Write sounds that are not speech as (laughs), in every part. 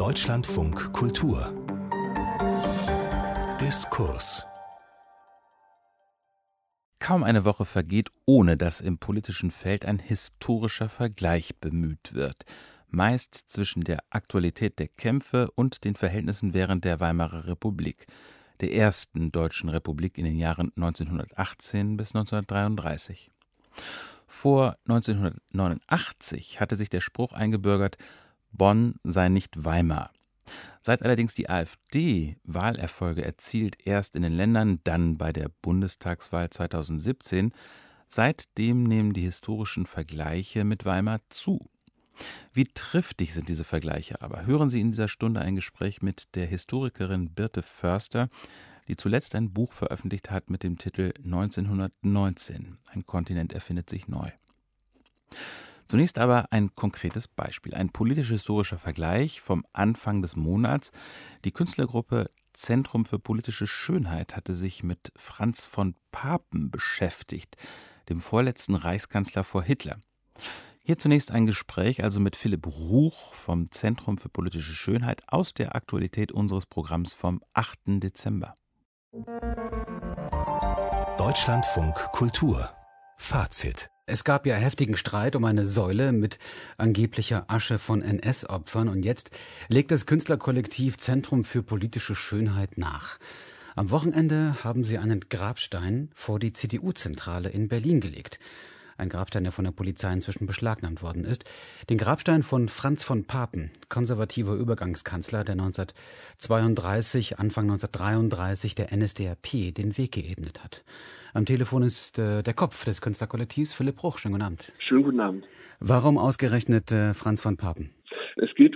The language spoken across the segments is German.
Deutschlandfunk Kultur. Diskurs. Kaum eine Woche vergeht, ohne dass im politischen Feld ein historischer Vergleich bemüht wird, meist zwischen der Aktualität der Kämpfe und den Verhältnissen während der Weimarer Republik, der ersten deutschen Republik in den Jahren 1918 bis 1933. Vor 1989 hatte sich der Spruch eingebürgert, Bonn sei nicht Weimar. Seit allerdings die AfD Wahlerfolge erzielt, erst in den Ländern, dann bei der Bundestagswahl 2017, seitdem nehmen die historischen Vergleiche mit Weimar zu. Wie triftig sind diese Vergleiche aber? Hören Sie in dieser Stunde ein Gespräch mit der Historikerin Birte Förster, die zuletzt ein Buch veröffentlicht hat mit dem Titel 1919. Ein Kontinent erfindet sich neu. Zunächst aber ein konkretes Beispiel, ein politisch-historischer Vergleich vom Anfang des Monats. Die Künstlergruppe Zentrum für politische Schönheit hatte sich mit Franz von Papen beschäftigt, dem vorletzten Reichskanzler vor Hitler. Hier zunächst ein Gespräch also mit Philipp Ruch vom Zentrum für politische Schönheit aus der Aktualität unseres Programms vom 8. Dezember. Deutschlandfunk Kultur Fazit es gab ja heftigen Streit um eine Säule mit angeblicher Asche von NS-Opfern und jetzt legt das Künstlerkollektiv Zentrum für politische Schönheit nach. Am Wochenende haben sie einen Grabstein vor die CDU-Zentrale in Berlin gelegt ein Grabstein, der von der Polizei inzwischen beschlagnahmt worden ist. Den Grabstein von Franz von Papen, konservativer Übergangskanzler, der 1932, Anfang 1933 der NSDAP den Weg geebnet hat. Am Telefon ist äh, der Kopf des Künstlerkollektivs, Philipp Bruch. Schönen guten Abend. Schönen guten Abend. Warum ausgerechnet äh, Franz von Papen? Es geht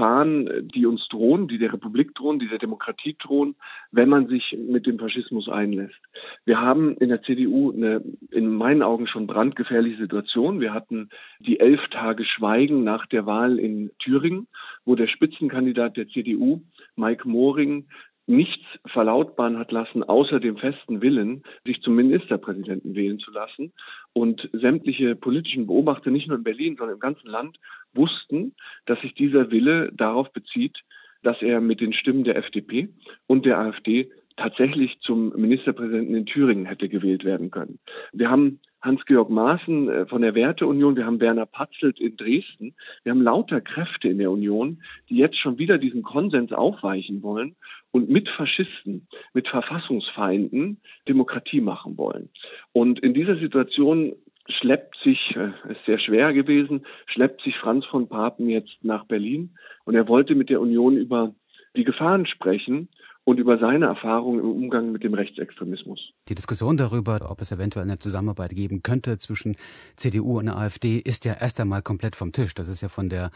Gefahren, die uns drohen, die der Republik drohen, die der Demokratie drohen, wenn man sich mit dem Faschismus einlässt. Wir haben in der CDU eine in meinen Augen schon brandgefährliche Situation. Wir hatten die elf Tage Schweigen nach der Wahl in Thüringen, wo der Spitzenkandidat der CDU, Mike Moring, nichts verlautbaren hat lassen, außer dem festen Willen, sich zum Ministerpräsidenten wählen zu lassen. Und sämtliche politischen Beobachter, nicht nur in Berlin, sondern im ganzen Land, wussten, dass sich dieser Wille darauf bezieht, dass er mit den Stimmen der FDP und der AfD tatsächlich zum Ministerpräsidenten in Thüringen hätte gewählt werden können. Wir haben Hans-Georg Maaßen äh, von der Werteunion, wir haben Werner Patzelt in Dresden. Wir haben lauter Kräfte in der Union, die jetzt schon wieder diesen Konsens aufweichen wollen und mit Faschisten, mit Verfassungsfeinden Demokratie machen wollen. Und in dieser Situation schleppt sich, äh, ist sehr schwer gewesen, schleppt sich Franz von Papen jetzt nach Berlin und er wollte mit der Union über die Gefahren sprechen und über seine Erfahrungen im Umgang mit dem Rechtsextremismus. Die Diskussion darüber, ob es eventuell eine Zusammenarbeit geben könnte zwischen CDU und AfD, ist ja erst einmal komplett vom Tisch. Das ist ja von der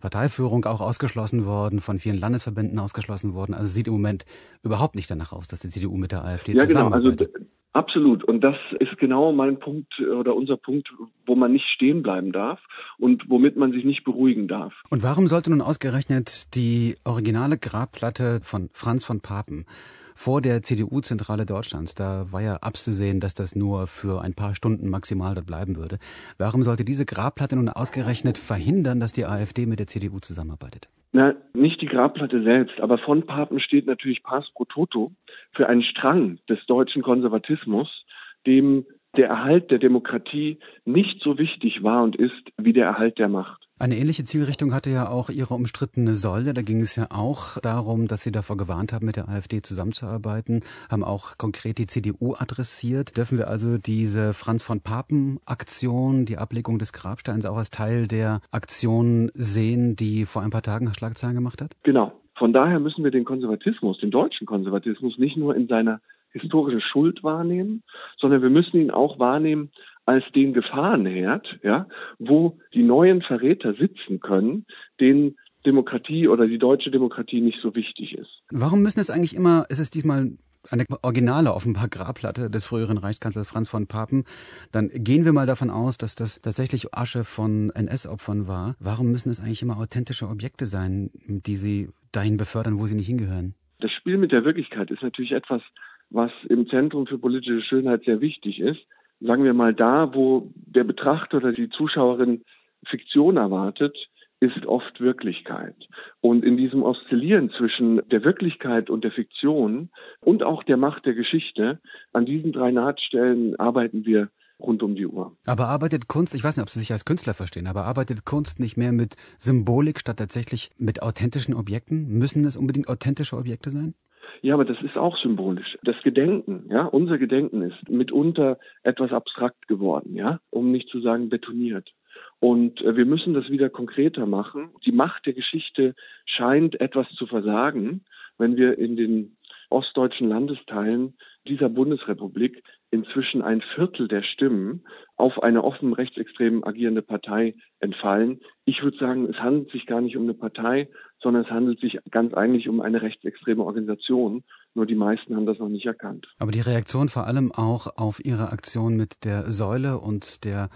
Parteiführung auch ausgeschlossen worden, von vielen Landesverbänden ausgeschlossen worden. Also sieht im Moment überhaupt nicht danach aus, dass die CDU mit der AfD ja, zusammenarbeitet. Genau. Also Absolut. Und das ist genau mein Punkt oder unser Punkt, wo man nicht stehen bleiben darf und womit man sich nicht beruhigen darf. Und warum sollte nun ausgerechnet die originale Grabplatte von Franz von Papen vor der CDU-Zentrale Deutschlands, da war ja abzusehen, dass das nur für ein paar Stunden maximal dort bleiben würde. Warum sollte diese Grabplatte nun ausgerechnet verhindern, dass die AfD mit der CDU zusammenarbeitet? Na, nicht die Grabplatte selbst, aber von Papen steht natürlich Pass pro Toto für einen Strang des deutschen Konservatismus, dem der Erhalt der Demokratie nicht so wichtig war und ist wie der Erhalt der Macht. Eine ähnliche Zielrichtung hatte ja auch Ihre umstrittene Säule. Da ging es ja auch darum, dass Sie davor gewarnt haben, mit der AfD zusammenzuarbeiten, haben auch konkret die CDU adressiert. Dürfen wir also diese Franz von Papen-Aktion, die Ablegung des Grabsteins auch als Teil der Aktion sehen, die vor ein paar Tagen Schlagzeilen gemacht hat? Genau. Von daher müssen wir den Konservatismus, den deutschen Konservatismus, nicht nur in seiner historische Schuld wahrnehmen, sondern wir müssen ihn auch wahrnehmen als den Gefahrenherd, ja, wo die neuen Verräter sitzen können, denen Demokratie oder die deutsche Demokratie nicht so wichtig ist. Warum müssen es eigentlich immer, ist es diesmal eine originale offenbar Grabplatte des früheren Reichskanzlers Franz von Papen, dann gehen wir mal davon aus, dass das tatsächlich Asche von NS-Opfern war. Warum müssen es eigentlich immer authentische Objekte sein, die sie dahin befördern, wo sie nicht hingehören? Das Spiel mit der Wirklichkeit ist natürlich etwas, was im Zentrum für politische Schönheit sehr wichtig ist. Sagen wir mal da, wo der Betrachter oder die Zuschauerin Fiktion erwartet, ist oft Wirklichkeit. Und in diesem Oszillieren zwischen der Wirklichkeit und der Fiktion und auch der Macht der Geschichte, an diesen drei Nahtstellen arbeiten wir rund um die Uhr. Aber arbeitet Kunst, ich weiß nicht, ob Sie sich als Künstler verstehen, aber arbeitet Kunst nicht mehr mit Symbolik statt tatsächlich mit authentischen Objekten? Müssen es unbedingt authentische Objekte sein? Ja, aber das ist auch symbolisch. Das Gedenken, ja, unser Gedenken ist mitunter etwas abstrakt geworden, ja, um nicht zu sagen betoniert. Und äh, wir müssen das wieder konkreter machen. Die Macht der Geschichte scheint etwas zu versagen, wenn wir in den ostdeutschen Landesteilen dieser Bundesrepublik inzwischen ein Viertel der Stimmen auf eine offen rechtsextrem agierende Partei entfallen. Ich würde sagen, es handelt sich gar nicht um eine Partei, sondern es handelt sich ganz eigentlich um eine rechtsextreme Organisation. Nur die meisten haben das noch nicht erkannt. Aber die Reaktion vor allem auch auf Ihre Aktion mit der Säule und der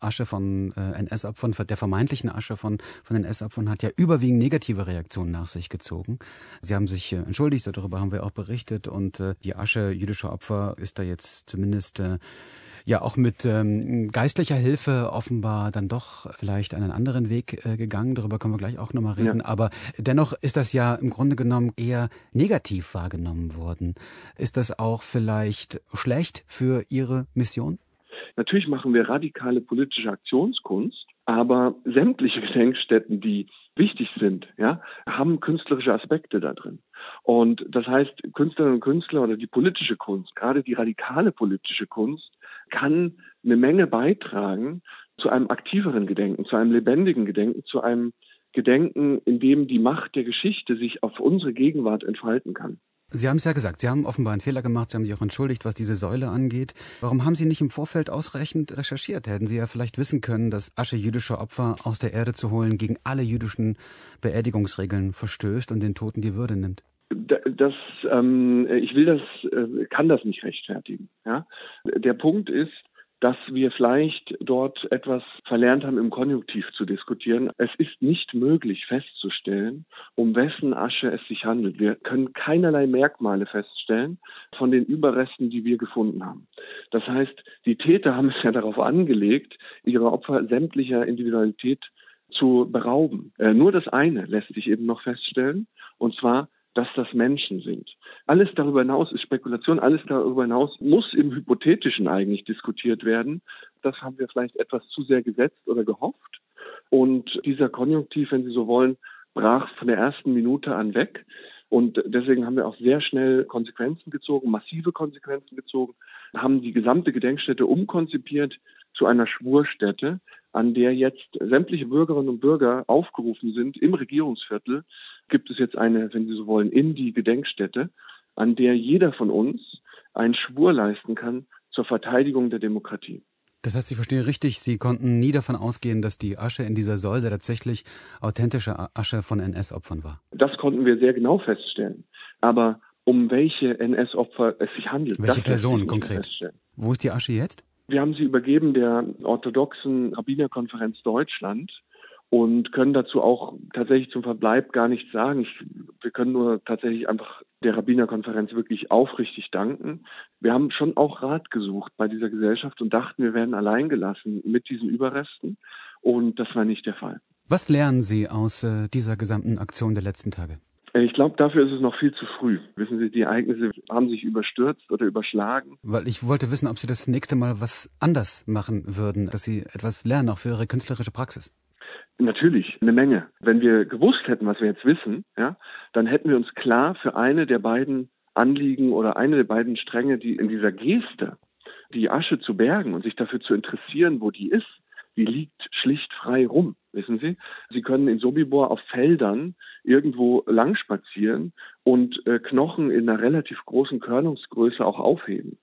Asche von äh, NS-Opfern, der vermeintlichen Asche von, von NS-Opfern hat ja überwiegend negative Reaktionen nach sich gezogen. Sie haben sich äh, entschuldigt, darüber haben wir auch berichtet und äh, die Asche jüdischer Opfer ist da jetzt zumindest äh, ja auch mit ähm, geistlicher Hilfe offenbar dann doch vielleicht einen anderen Weg äh, gegangen. Darüber können wir gleich auch nochmal reden. Ja. Aber dennoch ist das ja im Grunde genommen eher negativ wahrgenommen worden. Ist das auch vielleicht schlecht für Ihre Mission? Natürlich machen wir radikale politische Aktionskunst, aber sämtliche (laughs) Gedenkstätten, die wichtig sind, ja, haben künstlerische Aspekte da drin. Und das heißt, Künstlerinnen und Künstler oder die politische Kunst, gerade die radikale politische Kunst, kann eine Menge beitragen zu einem aktiveren Gedenken, zu einem lebendigen Gedenken, zu einem Gedenken, in dem die Macht der Geschichte sich auf unsere Gegenwart entfalten kann. Sie haben es ja gesagt, Sie haben offenbar einen Fehler gemacht, Sie haben sich auch entschuldigt, was diese Säule angeht. Warum haben Sie nicht im Vorfeld ausreichend recherchiert? Hätten Sie ja vielleicht wissen können, dass Asche jüdischer Opfer aus der Erde zu holen gegen alle jüdischen Beerdigungsregeln verstößt und den Toten die Würde nimmt. Das, ähm, ich will das, äh, kann das nicht rechtfertigen. Ja? Der Punkt ist, dass wir vielleicht dort etwas verlernt haben, im Konjunktiv zu diskutieren. Es ist nicht möglich festzustellen, um wessen Asche es sich handelt. Wir können keinerlei Merkmale feststellen von den Überresten, die wir gefunden haben. Das heißt, die Täter haben es ja darauf angelegt, ihre Opfer sämtlicher Individualität zu berauben. Äh, nur das eine lässt sich eben noch feststellen, und zwar, dass das Menschen sind. Alles darüber hinaus ist Spekulation, alles darüber hinaus muss im Hypothetischen eigentlich diskutiert werden. Das haben wir vielleicht etwas zu sehr gesetzt oder gehofft. Und dieser Konjunktiv, wenn Sie so wollen, brach von der ersten Minute an weg. Und deswegen haben wir auch sehr schnell Konsequenzen gezogen, massive Konsequenzen gezogen, haben die gesamte Gedenkstätte umkonzipiert zu einer Schwurstätte, an der jetzt sämtliche Bürgerinnen und Bürger aufgerufen sind, im Regierungsviertel gibt es jetzt eine, wenn Sie so wollen, in die Gedenkstätte, an der jeder von uns einen Schwur leisten kann zur Verteidigung der Demokratie. Das heißt, ich verstehe richtig, Sie konnten nie davon ausgehen, dass die Asche in dieser Säule tatsächlich authentische Asche von NS-Opfern war. Das konnten wir sehr genau feststellen. Aber um welche NS-Opfer es sich handelt, welche Personen konkret? Wo ist die Asche jetzt? Wir haben sie übergeben der orthodoxen Rabbinerkonferenz Deutschland und können dazu auch tatsächlich zum Verbleib gar nichts sagen. Ich, wir können nur tatsächlich einfach der Rabbinerkonferenz wirklich aufrichtig danken. Wir haben schon auch Rat gesucht bei dieser Gesellschaft und dachten, wir werden allein gelassen mit diesen Überresten und das war nicht der Fall. Was lernen Sie aus äh, dieser gesamten Aktion der letzten Tage? Äh, ich glaube, dafür ist es noch viel zu früh. Wissen Sie, die Ereignisse haben sich überstürzt oder überschlagen. Weil ich wollte wissen, ob Sie das nächste Mal was anders machen würden, dass Sie etwas lernen, auch für Ihre künstlerische Praxis. Natürlich, eine Menge. Wenn wir gewusst hätten, was wir jetzt wissen, ja, dann hätten wir uns klar für eine der beiden Anliegen oder eine der beiden Stränge, die in dieser Geste, die Asche zu bergen und sich dafür zu interessieren, wo die ist, die liegt schlicht frei rum, wissen Sie? Sie können in Sobibor auf Feldern irgendwo lang spazieren und äh, Knochen in einer relativ großen Körnungsgröße auch aufheben.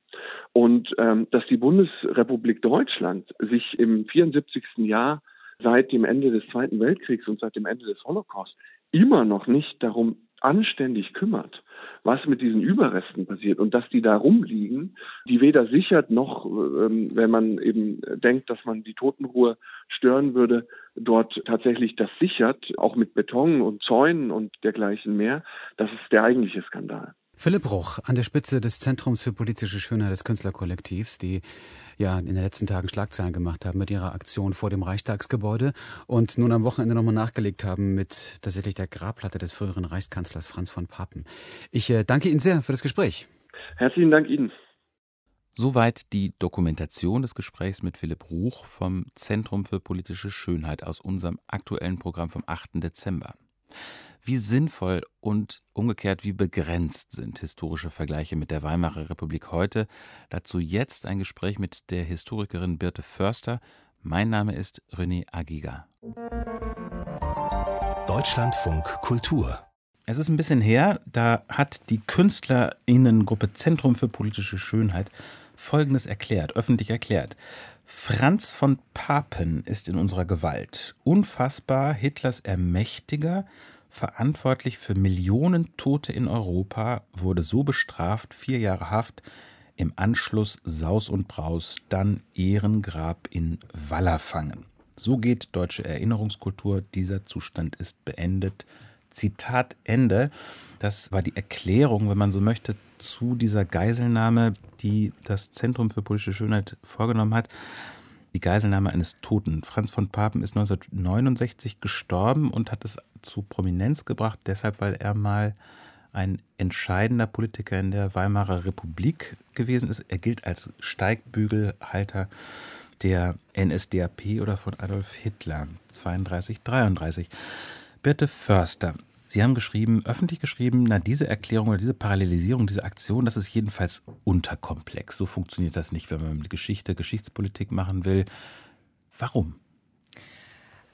Und ähm, dass die Bundesrepublik Deutschland sich im 74. Jahr seit dem Ende des Zweiten Weltkriegs und seit dem Ende des Holocaust immer noch nicht darum anständig kümmert, was mit diesen Überresten passiert und dass die da rumliegen, die weder sichert noch, ähm, wenn man eben denkt, dass man die Totenruhe stören würde, dort tatsächlich das sichert, auch mit Beton und Zäunen und dergleichen mehr, das ist der eigentliche Skandal. Philipp Bruch an der Spitze des Zentrums für politische Schönheit des Künstlerkollektivs, die ja in den letzten Tagen Schlagzeilen gemacht haben mit ihrer Aktion vor dem Reichstagsgebäude und nun am Wochenende nochmal nachgelegt haben mit tatsächlich der Grabplatte des früheren Reichskanzlers Franz von Papen. Ich äh, danke Ihnen sehr für das Gespräch. Herzlichen Dank Ihnen. Soweit die Dokumentation des Gesprächs mit Philipp Ruch vom Zentrum für politische Schönheit aus unserem aktuellen Programm vom 8. Dezember. Wie sinnvoll und umgekehrt wie begrenzt sind historische Vergleiche mit der Weimarer Republik heute? Dazu jetzt ein Gespräch mit der Historikerin Birte Förster. Mein Name ist René Agiga. Deutschlandfunk Kultur es ist ein bisschen her, da hat die Künstlerinnengruppe Zentrum für politische Schönheit Folgendes erklärt, öffentlich erklärt. Franz von Papen ist in unserer Gewalt. Unfassbar Hitlers Ermächtiger, verantwortlich für Millionen Tote in Europa, wurde so bestraft, vier Jahre Haft, im Anschluss Saus und Braus, dann Ehrengrab in Wallerfangen. So geht deutsche Erinnerungskultur, dieser Zustand ist beendet. Zitat Ende. Das war die Erklärung, wenn man so möchte, zu dieser Geiselnahme, die das Zentrum für politische Schönheit vorgenommen hat. Die Geiselnahme eines Toten. Franz von Papen ist 1969 gestorben und hat es zu Prominenz gebracht, deshalb, weil er mal ein entscheidender Politiker in der Weimarer Republik gewesen ist. Er gilt als Steigbügelhalter der NSDAP oder von Adolf Hitler 32, 33. Birte Förster, Sie haben geschrieben, öffentlich geschrieben, na, diese Erklärung oder diese Parallelisierung, diese Aktion, das ist jedenfalls unterkomplex. So funktioniert das nicht, wenn man Geschichte, Geschichtspolitik machen will. Warum?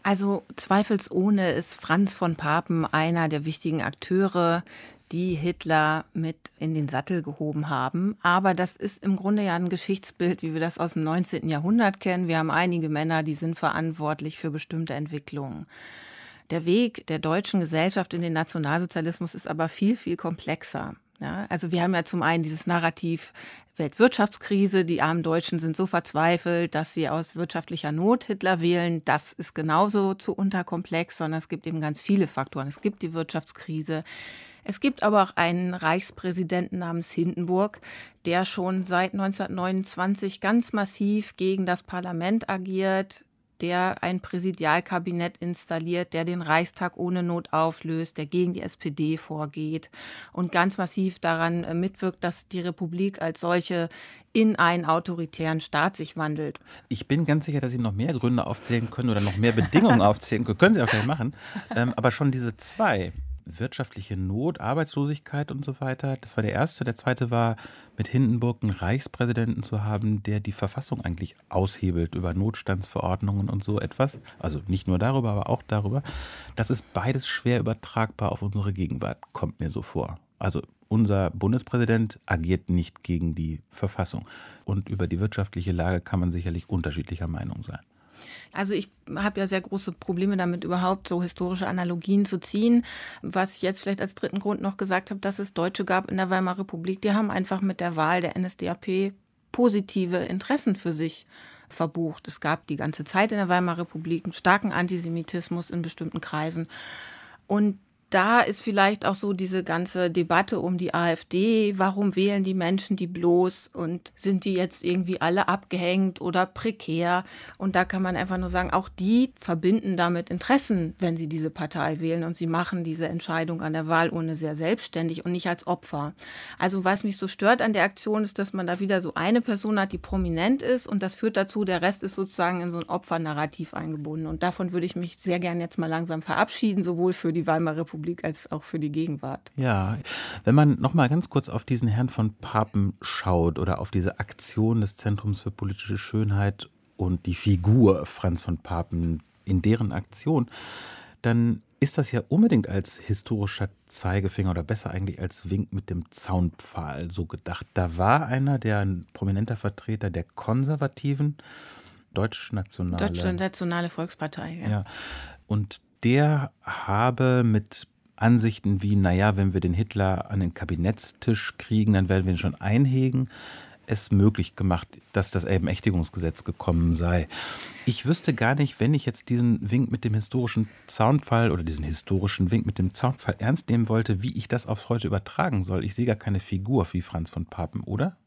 Also zweifelsohne ist Franz von Papen einer der wichtigen Akteure, die Hitler mit in den Sattel gehoben haben. Aber das ist im Grunde ja ein Geschichtsbild, wie wir das aus dem 19. Jahrhundert kennen. Wir haben einige Männer, die sind verantwortlich für bestimmte Entwicklungen. Der Weg der deutschen Gesellschaft in den Nationalsozialismus ist aber viel, viel komplexer. Ja, also wir haben ja zum einen dieses Narrativ Weltwirtschaftskrise, die armen Deutschen sind so verzweifelt, dass sie aus wirtschaftlicher Not Hitler wählen. Das ist genauso zu unterkomplex, sondern es gibt eben ganz viele Faktoren. Es gibt die Wirtschaftskrise. Es gibt aber auch einen Reichspräsidenten namens Hindenburg, der schon seit 1929 ganz massiv gegen das Parlament agiert, der ein Präsidialkabinett installiert, der den Reichstag ohne Not auflöst, der gegen die SPD vorgeht und ganz massiv daran äh, mitwirkt, dass die Republik als solche in einen autoritären Staat sich wandelt. Ich bin ganz sicher, dass Sie noch mehr Gründe aufzählen können oder noch mehr Bedingungen (laughs) aufzählen können. Können Sie auch gleich machen. Ähm, aber schon diese zwei, wirtschaftliche Not, Arbeitslosigkeit und so weiter. Das war der erste. Der zweite war, mit Hindenburg einen Reichspräsidenten zu haben, der die Verfassung eigentlich aushebelt über Notstandsverordnungen und so etwas. Also nicht nur darüber, aber auch darüber. Das ist beides schwer übertragbar auf unsere Gegenwart, kommt mir so vor. Also unser Bundespräsident agiert nicht gegen die Verfassung. Und über die wirtschaftliche Lage kann man sicherlich unterschiedlicher Meinung sein. Also ich habe ja sehr große Probleme damit, überhaupt so historische Analogien zu ziehen. Was ich jetzt vielleicht als dritten Grund noch gesagt habe, dass es Deutsche gab in der Weimarer Republik, die haben einfach mit der Wahl der NSDAP positive Interessen für sich verbucht. Es gab die ganze Zeit in der Weimarer Republik einen starken Antisemitismus in bestimmten Kreisen. Und da ist vielleicht auch so diese ganze Debatte um die AfD. Warum wählen die Menschen die bloß und sind die jetzt irgendwie alle abgehängt oder prekär? Und da kann man einfach nur sagen, auch die verbinden damit Interessen, wenn sie diese Partei wählen und sie machen diese Entscheidung an der Wahlurne sehr selbstständig und nicht als Opfer. Also was mich so stört an der Aktion ist, dass man da wieder so eine Person hat, die prominent ist und das führt dazu, der Rest ist sozusagen in so ein Opfernarrativ eingebunden. Und davon würde ich mich sehr gern jetzt mal langsam verabschieden, sowohl für die Weimarer Republik Republik als auch für die Gegenwart. Ja, wenn man noch mal ganz kurz auf diesen Herrn von Papen schaut oder auf diese Aktion des Zentrums für politische Schönheit und die Figur Franz von Papen in deren Aktion, dann ist das ja unbedingt als historischer Zeigefinger oder besser eigentlich als Wink mit dem Zaunpfahl so gedacht. Da war einer, der ein prominenter Vertreter der konservativen deutsch-nationale Deutsch-nationale Volkspartei. Ja. ja. Und der habe mit Ansichten wie, naja, wenn wir den Hitler an den Kabinettstisch kriegen, dann werden wir ihn schon einhegen, es möglich gemacht, dass das Ermächtigungsgesetz gekommen sei. Ich wüsste gar nicht, wenn ich jetzt diesen Wink mit dem historischen Zaunfall oder diesen historischen Wink mit dem Zaunfall ernst nehmen wollte, wie ich das aufs heute übertragen soll. Ich sehe gar keine Figur wie Franz von Papen, oder?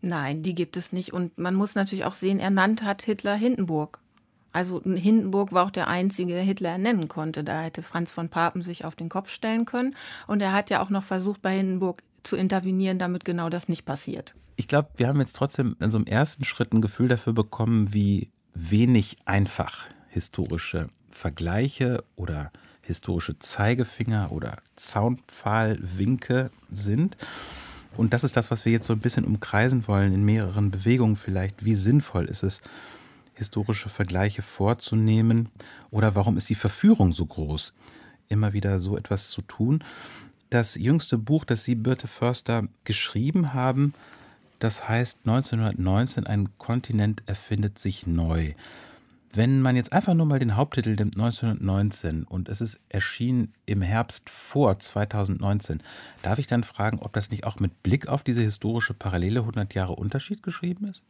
Nein, die gibt es nicht. Und man muss natürlich auch sehen, ernannt hat Hitler Hindenburg. Also Hindenburg war auch der einzige, der Hitler ernennen konnte. Da hätte Franz von Papen sich auf den Kopf stellen können. Und er hat ja auch noch versucht, bei Hindenburg zu intervenieren, damit genau das nicht passiert. Ich glaube, wir haben jetzt trotzdem in so einem ersten Schritt ein Gefühl dafür bekommen, wie wenig einfach historische Vergleiche oder historische Zeigefinger oder Zaunpfahlwinke sind. Und das ist das, was wir jetzt so ein bisschen umkreisen wollen, in mehreren Bewegungen vielleicht. Wie sinnvoll ist es, historische Vergleiche vorzunehmen? Oder warum ist die Verführung so groß, immer wieder so etwas zu tun? Das jüngste Buch, das Sie, Birte Förster, geschrieben haben, das heißt 1919, ein Kontinent erfindet sich neu. Wenn man jetzt einfach nur mal den Haupttitel nimmt, 1919, und es ist erschienen im Herbst vor 2019, darf ich dann fragen, ob das nicht auch mit Blick auf diese historische Parallele 100 Jahre Unterschied geschrieben ist?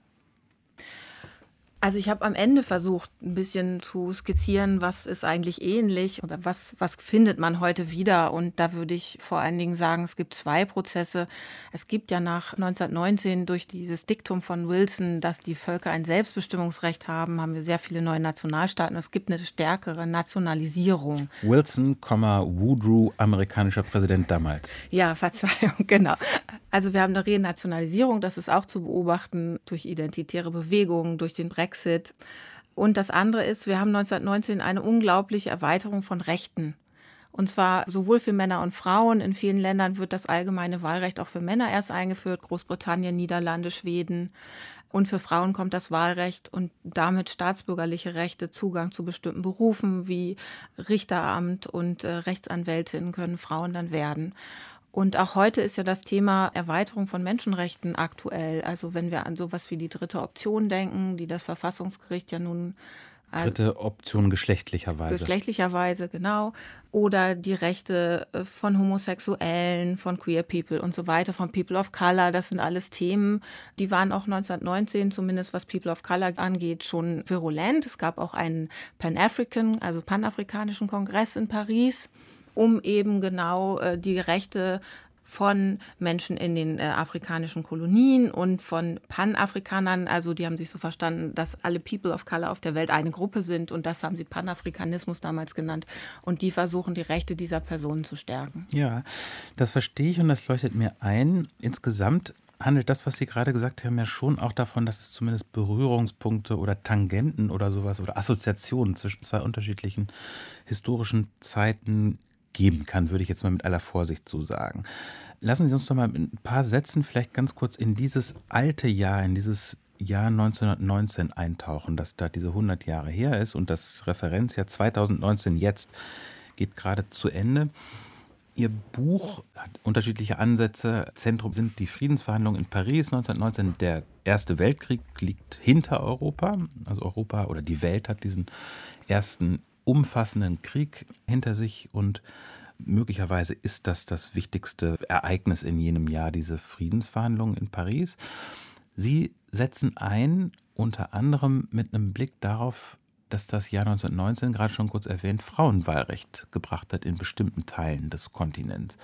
Also ich habe am Ende versucht, ein bisschen zu skizzieren, was ist eigentlich ähnlich oder was, was findet man heute wieder. Und da würde ich vor allen Dingen sagen, es gibt zwei Prozesse. Es gibt ja nach 1919 durch dieses Diktum von Wilson, dass die Völker ein Selbstbestimmungsrecht haben, haben wir sehr viele neue Nationalstaaten. Es gibt eine stärkere Nationalisierung. Wilson, Woodrow, amerikanischer Präsident damals. Ja, Verzeihung, (laughs) genau. Also wir haben eine Renationalisierung, das ist auch zu beobachten durch identitäre Bewegungen, durch den Brexit Brexit. Und das andere ist, wir haben 1919 eine unglaubliche Erweiterung von Rechten. Und zwar sowohl für Männer und Frauen. In vielen Ländern wird das allgemeine Wahlrecht auch für Männer erst eingeführt. Großbritannien, Niederlande, Schweden. Und für Frauen kommt das Wahlrecht und damit staatsbürgerliche Rechte, Zugang zu bestimmten Berufen wie Richteramt und äh, Rechtsanwältinnen können Frauen dann werden. Und auch heute ist ja das Thema Erweiterung von Menschenrechten aktuell. Also wenn wir an sowas wie die dritte Option denken, die das Verfassungsgericht ja nun Dritte Option geschlechtlicherweise. Geschlechtlicherweise, genau. Oder die Rechte äh, von Homosexuellen, von Queer People und so weiter, von People of Color. Das sind alles Themen, die waren auch 1919, zumindest was People of Color angeht, schon virulent. Es gab auch einen Pan-African, also panafrikanischen Kongress in Paris um eben genau äh, die Rechte von Menschen in den äh, afrikanischen Kolonien und von Panafrikanern. Also die haben sich so verstanden, dass alle People of Color auf der Welt eine Gruppe sind und das haben sie Panafrikanismus damals genannt. Und die versuchen, die Rechte dieser Personen zu stärken. Ja, das verstehe ich und das leuchtet mir ein. Insgesamt handelt das, was Sie gerade gesagt haben, ja schon auch davon, dass es zumindest Berührungspunkte oder Tangenten oder sowas oder Assoziationen zwischen zwei unterschiedlichen historischen Zeiten geben kann, würde ich jetzt mal mit aller Vorsicht so sagen. Lassen Sie uns doch mal mit ein paar Sätzen vielleicht ganz kurz in dieses alte Jahr, in dieses Jahr 1919 eintauchen, das da diese 100 Jahre her ist und das Referenzjahr 2019 jetzt geht gerade zu Ende. Ihr Buch hat unterschiedliche Ansätze. Zentrum sind die Friedensverhandlungen in Paris 1919. Der Erste Weltkrieg liegt hinter Europa. Also Europa oder die Welt hat diesen ersten umfassenden Krieg hinter sich und möglicherweise ist das das wichtigste Ereignis in jenem Jahr, diese Friedensverhandlungen in Paris. Sie setzen ein unter anderem mit einem Blick darauf, dass das Jahr 1919, gerade schon kurz erwähnt, Frauenwahlrecht gebracht hat in bestimmten Teilen des Kontinents.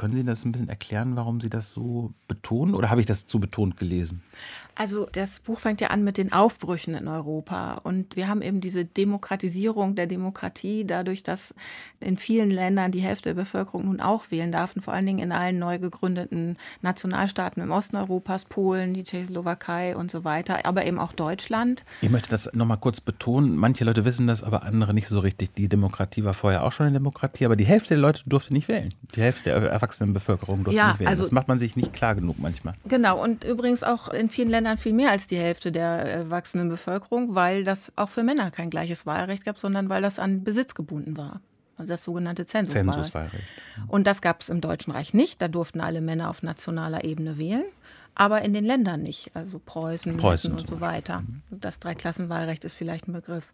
Können Sie das ein bisschen erklären, warum Sie das so betonen? Oder habe ich das zu betont gelesen? Also das Buch fängt ja an mit den Aufbrüchen in Europa. Und wir haben eben diese Demokratisierung der Demokratie, dadurch, dass in vielen Ländern die Hälfte der Bevölkerung nun auch wählen darf. Und vor allen Dingen in allen neu gegründeten Nationalstaaten im Osten Europas, Polen, die Tschechoslowakei und so weiter, aber eben auch Deutschland. Ich möchte das nochmal kurz betonen. Manche Leute wissen das, aber andere nicht so richtig. Die Demokratie war vorher auch schon eine Demokratie, aber die Hälfte der Leute durfte nicht wählen. Die Hälfte der Erwachsenenbevölkerung durfte ja, nicht wählen. Also, das macht man sich nicht klar genug manchmal. Genau, und übrigens auch in vielen Ländern viel mehr als die Hälfte der erwachsenen Bevölkerung, weil das auch für Männer kein gleiches Wahlrecht gab, sondern weil das an Besitz gebunden war. Also das sogenannte Zensuswahlrecht. Zensuswahlrecht. Und das gab es im Deutschen Reich nicht. Da durften alle Männer auf nationaler Ebene wählen aber in den Ländern nicht, also Preußen, Preußen und so weiter. Das Dreiklassenwahlrecht ist vielleicht ein Begriff.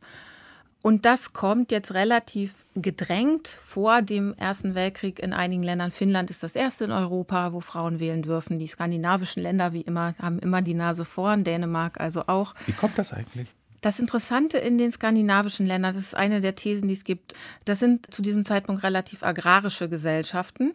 Und das kommt jetzt relativ gedrängt vor dem Ersten Weltkrieg in einigen Ländern. Finnland ist das erste in Europa, wo Frauen wählen dürfen. Die skandinavischen Länder, wie immer, haben immer die Nase vorn, Dänemark also auch. Wie kommt das eigentlich? Das Interessante in den skandinavischen Ländern, das ist eine der Thesen, die es gibt, das sind zu diesem Zeitpunkt relativ agrarische Gesellschaften.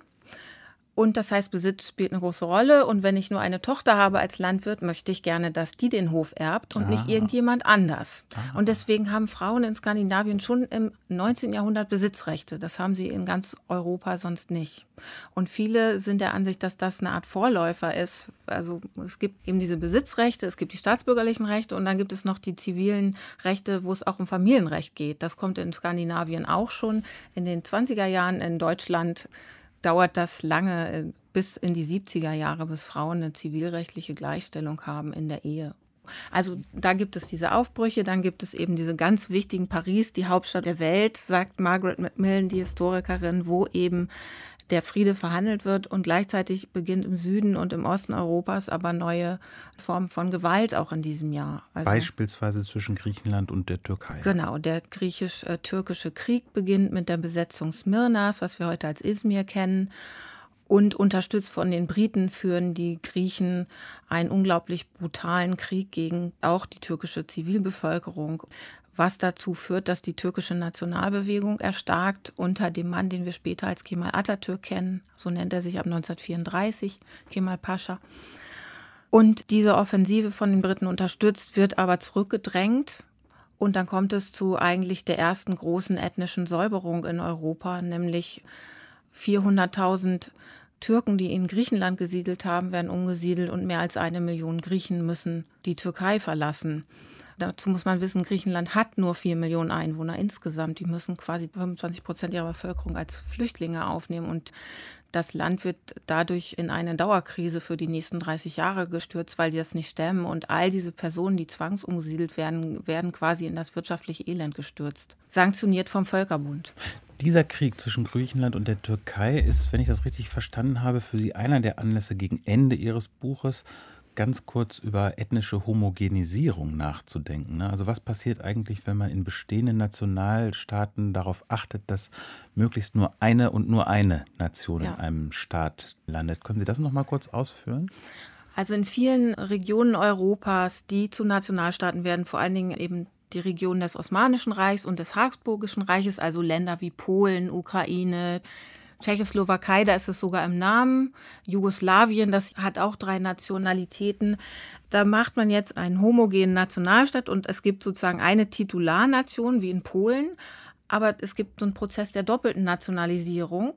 Und das heißt, Besitz spielt eine große Rolle. Und wenn ich nur eine Tochter habe als Landwirt, möchte ich gerne, dass die den Hof erbt und ah. nicht irgendjemand anders. Ah. Und deswegen haben Frauen in Skandinavien schon im 19. Jahrhundert Besitzrechte. Das haben sie in ganz Europa sonst nicht. Und viele sind der Ansicht, dass das eine Art Vorläufer ist. Also es gibt eben diese Besitzrechte, es gibt die staatsbürgerlichen Rechte und dann gibt es noch die zivilen Rechte, wo es auch um Familienrecht geht. Das kommt in Skandinavien auch schon in den 20er Jahren in Deutschland dauert das lange äh, bis in die 70er Jahre, bis Frauen eine zivilrechtliche Gleichstellung haben in der Ehe. Also da gibt es diese Aufbrüche, dann gibt es eben diese ganz wichtigen Paris, die Hauptstadt der Welt, sagt Margaret Macmillan, die Historikerin, wo eben der Friede verhandelt wird und gleichzeitig beginnt im Süden und im Osten Europas aber neue Formen von Gewalt auch in diesem Jahr. Also Beispielsweise zwischen Griechenland und der Türkei. Genau, der griechisch-türkische Krieg beginnt mit der Besetzung Smyrnas, was wir heute als Izmir kennen. Und unterstützt von den Briten führen die Griechen einen unglaublich brutalen Krieg gegen auch die türkische Zivilbevölkerung was dazu führt, dass die türkische Nationalbewegung erstarkt unter dem Mann, den wir später als Kemal Atatürk kennen. So nennt er sich ab 1934, Kemal Pascha. Und diese Offensive von den Briten unterstützt, wird aber zurückgedrängt. Und dann kommt es zu eigentlich der ersten großen ethnischen Säuberung in Europa, nämlich 400.000 Türken, die in Griechenland gesiedelt haben, werden umgesiedelt und mehr als eine Million Griechen müssen die Türkei verlassen. Dazu muss man wissen, Griechenland hat nur vier Millionen Einwohner insgesamt. Die müssen quasi 25 Prozent ihrer Bevölkerung als Flüchtlinge aufnehmen. Und das Land wird dadurch in eine Dauerkrise für die nächsten 30 Jahre gestürzt, weil die das nicht stemmen. Und all diese Personen, die zwangsumgesiedelt werden, werden quasi in das wirtschaftliche Elend gestürzt. Sanktioniert vom Völkerbund. Dieser Krieg zwischen Griechenland und der Türkei ist, wenn ich das richtig verstanden habe, für Sie einer der Anlässe gegen Ende Ihres Buches ganz kurz über ethnische Homogenisierung nachzudenken. Ne? Also was passiert eigentlich, wenn man in bestehenden Nationalstaaten darauf achtet, dass möglichst nur eine und nur eine Nation ja. in einem Staat landet? Können Sie das noch mal kurz ausführen? Also in vielen Regionen Europas, die zu Nationalstaaten werden, vor allen Dingen eben die Region des Osmanischen Reichs und des Habsburgischen Reiches, also Länder wie Polen, Ukraine, Tschechoslowakei, da ist es sogar im Namen. Jugoslawien, das hat auch drei Nationalitäten. Da macht man jetzt einen homogenen Nationalstaat und es gibt sozusagen eine Titularnation wie in Polen. Aber es gibt so einen Prozess der doppelten Nationalisierung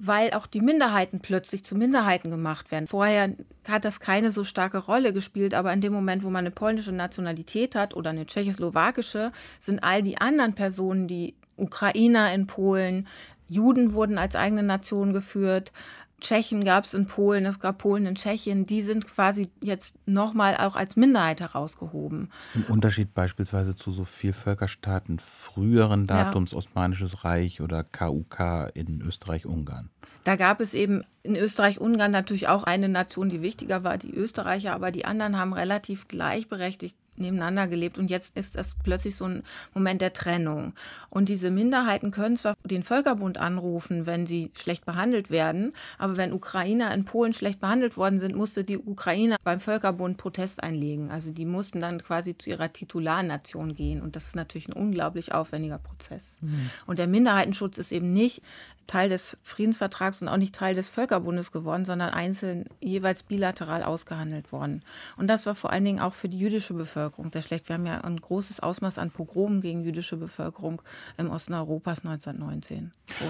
weil auch die Minderheiten plötzlich zu Minderheiten gemacht werden. Vorher hat das keine so starke Rolle gespielt, aber in dem Moment, wo man eine polnische Nationalität hat oder eine tschechoslowakische, sind all die anderen Personen, die Ukrainer in Polen, Juden wurden als eigene Nation geführt. Tschechen gab es in Polen, es gab Polen in Tschechien, die sind quasi jetzt nochmal auch als Minderheit herausgehoben. Im Unterschied beispielsweise zu so Vielvölkerstaaten früheren Datums, ja. Osmanisches Reich oder KUK in Österreich-Ungarn. Da gab es eben in Österreich-Ungarn natürlich auch eine Nation, die wichtiger war, die Österreicher, aber die anderen haben relativ gleichberechtigt nebeneinander gelebt und jetzt ist das plötzlich so ein Moment der Trennung. Und diese Minderheiten können zwar den Völkerbund anrufen, wenn sie schlecht behandelt werden, aber wenn Ukrainer in Polen schlecht behandelt worden sind, musste die Ukraine beim Völkerbund Protest einlegen. Also die mussten dann quasi zu ihrer Titularnation gehen und das ist natürlich ein unglaublich aufwendiger Prozess. Mhm. Und der Minderheitenschutz ist eben nicht Teil des Friedensvertrags und auch nicht Teil des Völkerbundes geworden, sondern einzeln jeweils bilateral ausgehandelt worden. Und das war vor allen Dingen auch für die jüdische Bevölkerung sehr schlecht. Wir haben ja ein großes Ausmaß an Pogromen gegen jüdische Bevölkerung im Osten Europas 1919. So.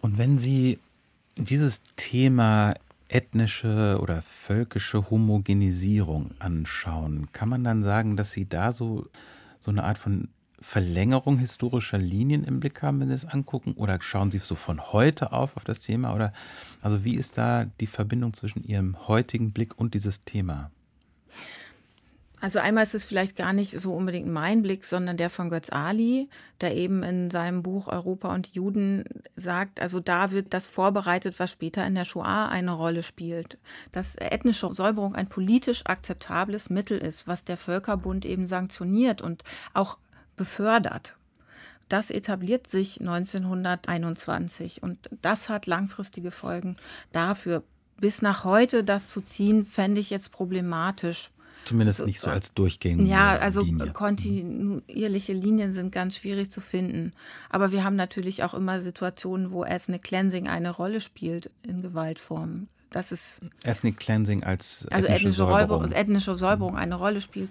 Und wenn Sie dieses Thema ethnische oder völkische Homogenisierung anschauen, kann man dann sagen, dass Sie da so, so eine Art von Verlängerung historischer Linien im Blick haben, wenn Sie es angucken? Oder schauen Sie so von heute auf auf das Thema? Oder also wie ist da die Verbindung zwischen Ihrem heutigen Blick und dieses Thema? Also einmal ist es vielleicht gar nicht so unbedingt mein Blick, sondern der von Götz Ali, der eben in seinem Buch Europa und Juden sagt, also da wird das vorbereitet, was später in der Shoah eine Rolle spielt. Dass ethnische Säuberung ein politisch akzeptables Mittel ist, was der Völkerbund eben sanktioniert und auch befördert. Das etabliert sich 1921 und das hat langfristige Folgen dafür. Bis nach heute das zu ziehen, fände ich jetzt problematisch. Zumindest nicht so als durchgängige Ja, also Linie. kontinuierliche Linien sind ganz schwierig zu finden. Aber wir haben natürlich auch immer Situationen, wo Ethnic Cleansing eine Rolle spielt in Gewaltformen. Das ist Ethnic Cleansing als also ethnische ethnische Säuberung. Säuberung, ethnische Säuberung eine Rolle spielt.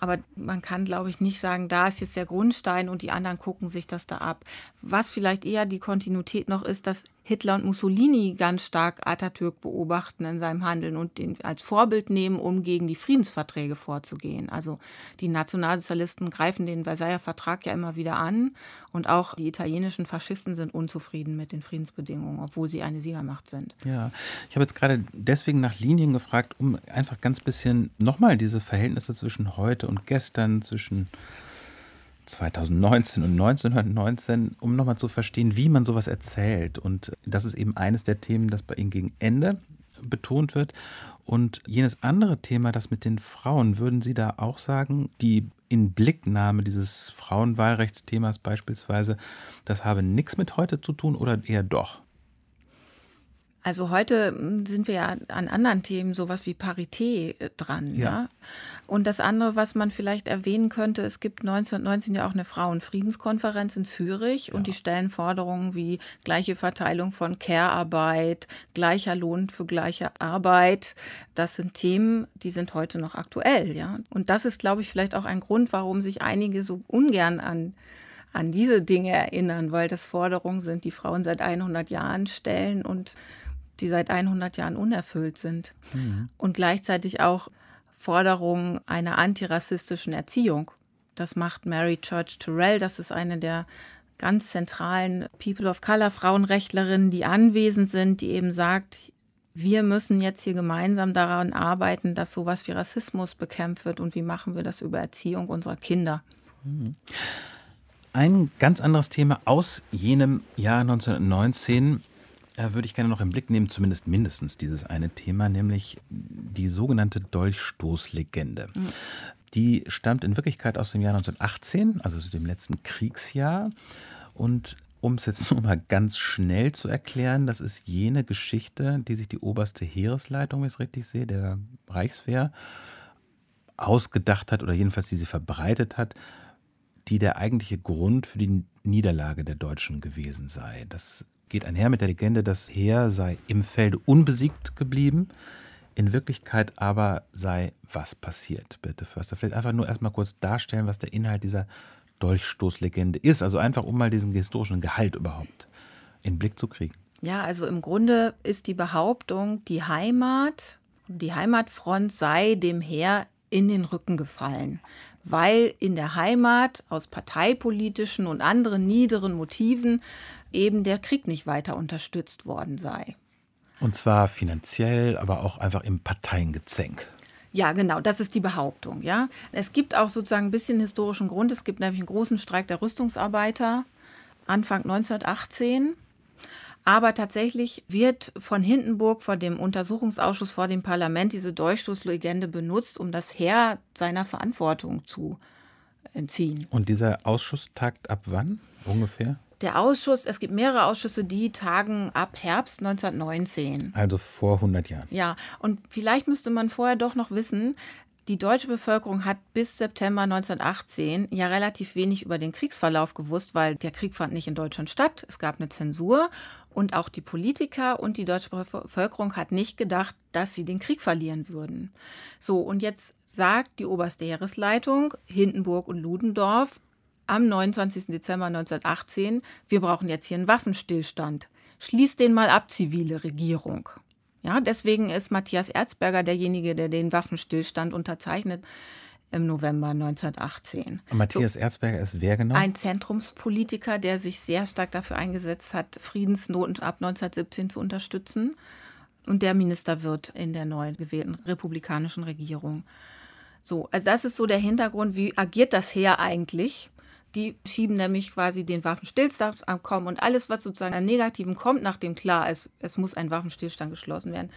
Aber man kann, glaube ich, nicht sagen, da ist jetzt der Grundstein und die anderen gucken sich das da ab. Was vielleicht eher die Kontinuität noch ist, dass Hitler und Mussolini ganz stark Atatürk beobachten in seinem Handeln und den als Vorbild nehmen, um gegen die Friedensverträge vorzugehen. Also die Nationalsozialisten greifen den Versailler Vertrag ja immer wieder an und auch die italienischen Faschisten sind unzufrieden mit den Friedensbedingungen, obwohl sie eine Siegermacht sind. Ja, ich habe jetzt gerade deswegen nach Linien gefragt, um einfach ganz bisschen nochmal diese Verhältnisse zwischen heute und gestern, zwischen 2019 und 1919, um nochmal zu verstehen, wie man sowas erzählt. Und das ist eben eines der Themen, das bei Ihnen gegen Ende betont wird. Und jenes andere Thema, das mit den Frauen, würden Sie da auch sagen, die Inblicknahme dieses Frauenwahlrechtsthemas beispielsweise, das habe nichts mit heute zu tun oder eher doch? Also heute hm, sind wir ja an anderen Themen, sowas wie Parität äh, dran. Ja. ja. Und das andere, was man vielleicht erwähnen könnte, es gibt 1919 ja auch eine Frauenfriedenskonferenz in Zürich ja. und die stellen Forderungen wie gleiche Verteilung von Care-Arbeit, gleicher Lohn für gleiche Arbeit. Das sind Themen, die sind heute noch aktuell. Ja. Und das ist, glaube ich, vielleicht auch ein Grund, warum sich einige so ungern an an diese Dinge erinnern, weil das Forderungen sind, die Frauen seit 100 Jahren stellen und die seit 100 Jahren unerfüllt sind. Mhm. Und gleichzeitig auch Forderungen einer antirassistischen Erziehung. Das macht Mary Church Terrell. Das ist eine der ganz zentralen People of Color Frauenrechtlerinnen, die anwesend sind, die eben sagt, wir müssen jetzt hier gemeinsam daran arbeiten, dass sowas wie Rassismus bekämpft wird und wie machen wir das über Erziehung unserer Kinder. Mhm. Ein ganz anderes Thema aus jenem Jahr 1919 äh, würde ich gerne noch im Blick nehmen, zumindest mindestens dieses eine Thema, nämlich die sogenannte Dolchstoßlegende. Mhm. Die stammt in Wirklichkeit aus dem Jahr 1918, also aus dem letzten Kriegsjahr. Und um es jetzt nur mal ganz schnell zu erklären, das ist jene Geschichte, die sich die oberste Heeresleitung, wenn ich es richtig sehe, der Reichswehr, ausgedacht hat oder jedenfalls die sie verbreitet hat, die der eigentliche Grund für die Niederlage der Deutschen gewesen sei. Das geht einher mit der Legende, das Heer sei im Felde unbesiegt geblieben. In Wirklichkeit aber sei was passiert, bitte Förster. Vielleicht einfach nur erstmal kurz darstellen, was der Inhalt dieser Dolchstoßlegende ist. Also einfach, um mal diesen historischen Gehalt überhaupt in den Blick zu kriegen. Ja, also im Grunde ist die Behauptung, die Heimat, die Heimatfront sei dem Heer in den Rücken gefallen, weil in der Heimat aus parteipolitischen und anderen niederen Motiven eben der Krieg nicht weiter unterstützt worden sei. Und zwar finanziell, aber auch einfach im Parteiengezänk. Ja, genau, das ist die Behauptung. Ja. Es gibt auch sozusagen ein bisschen historischen Grund. Es gibt nämlich einen großen Streik der Rüstungsarbeiter Anfang 1918. Aber tatsächlich wird von Hindenburg, vor dem Untersuchungsausschuss vor dem Parlament, diese Durchstoßlegende benutzt, um das Heer seiner Verantwortung zu entziehen. Und dieser Ausschuss tagt ab wann ungefähr? Der Ausschuss, es gibt mehrere Ausschüsse, die tagen ab Herbst 1919. Also vor 100 Jahren. Ja, und vielleicht müsste man vorher doch noch wissen, die deutsche Bevölkerung hat bis September 1918 ja relativ wenig über den Kriegsverlauf gewusst, weil der Krieg fand nicht in Deutschland statt. Es gab eine Zensur und auch die Politiker und die deutsche Bevölkerung hat nicht gedacht, dass sie den Krieg verlieren würden. So, und jetzt sagt die oberste Heeresleitung, Hindenburg und Ludendorff, am 29. Dezember 1918, wir brauchen jetzt hier einen Waffenstillstand. Schließt den mal ab, zivile Regierung. Ja, deswegen ist Matthias Erzberger derjenige, der den Waffenstillstand unterzeichnet im November 1918. Matthias so, Erzberger ist wer genau? Ein Zentrumspolitiker, der sich sehr stark dafür eingesetzt hat, Friedensnoten ab 1917 zu unterstützen. Und der Minister wird in der neu gewählten republikanischen Regierung. So, also das ist so der Hintergrund, wie agiert das Heer eigentlich? Die schieben nämlich quasi den Waffenstillstand und alles, was sozusagen an Negativen kommt, nachdem klar ist, es muss ein Waffenstillstand geschlossen werden,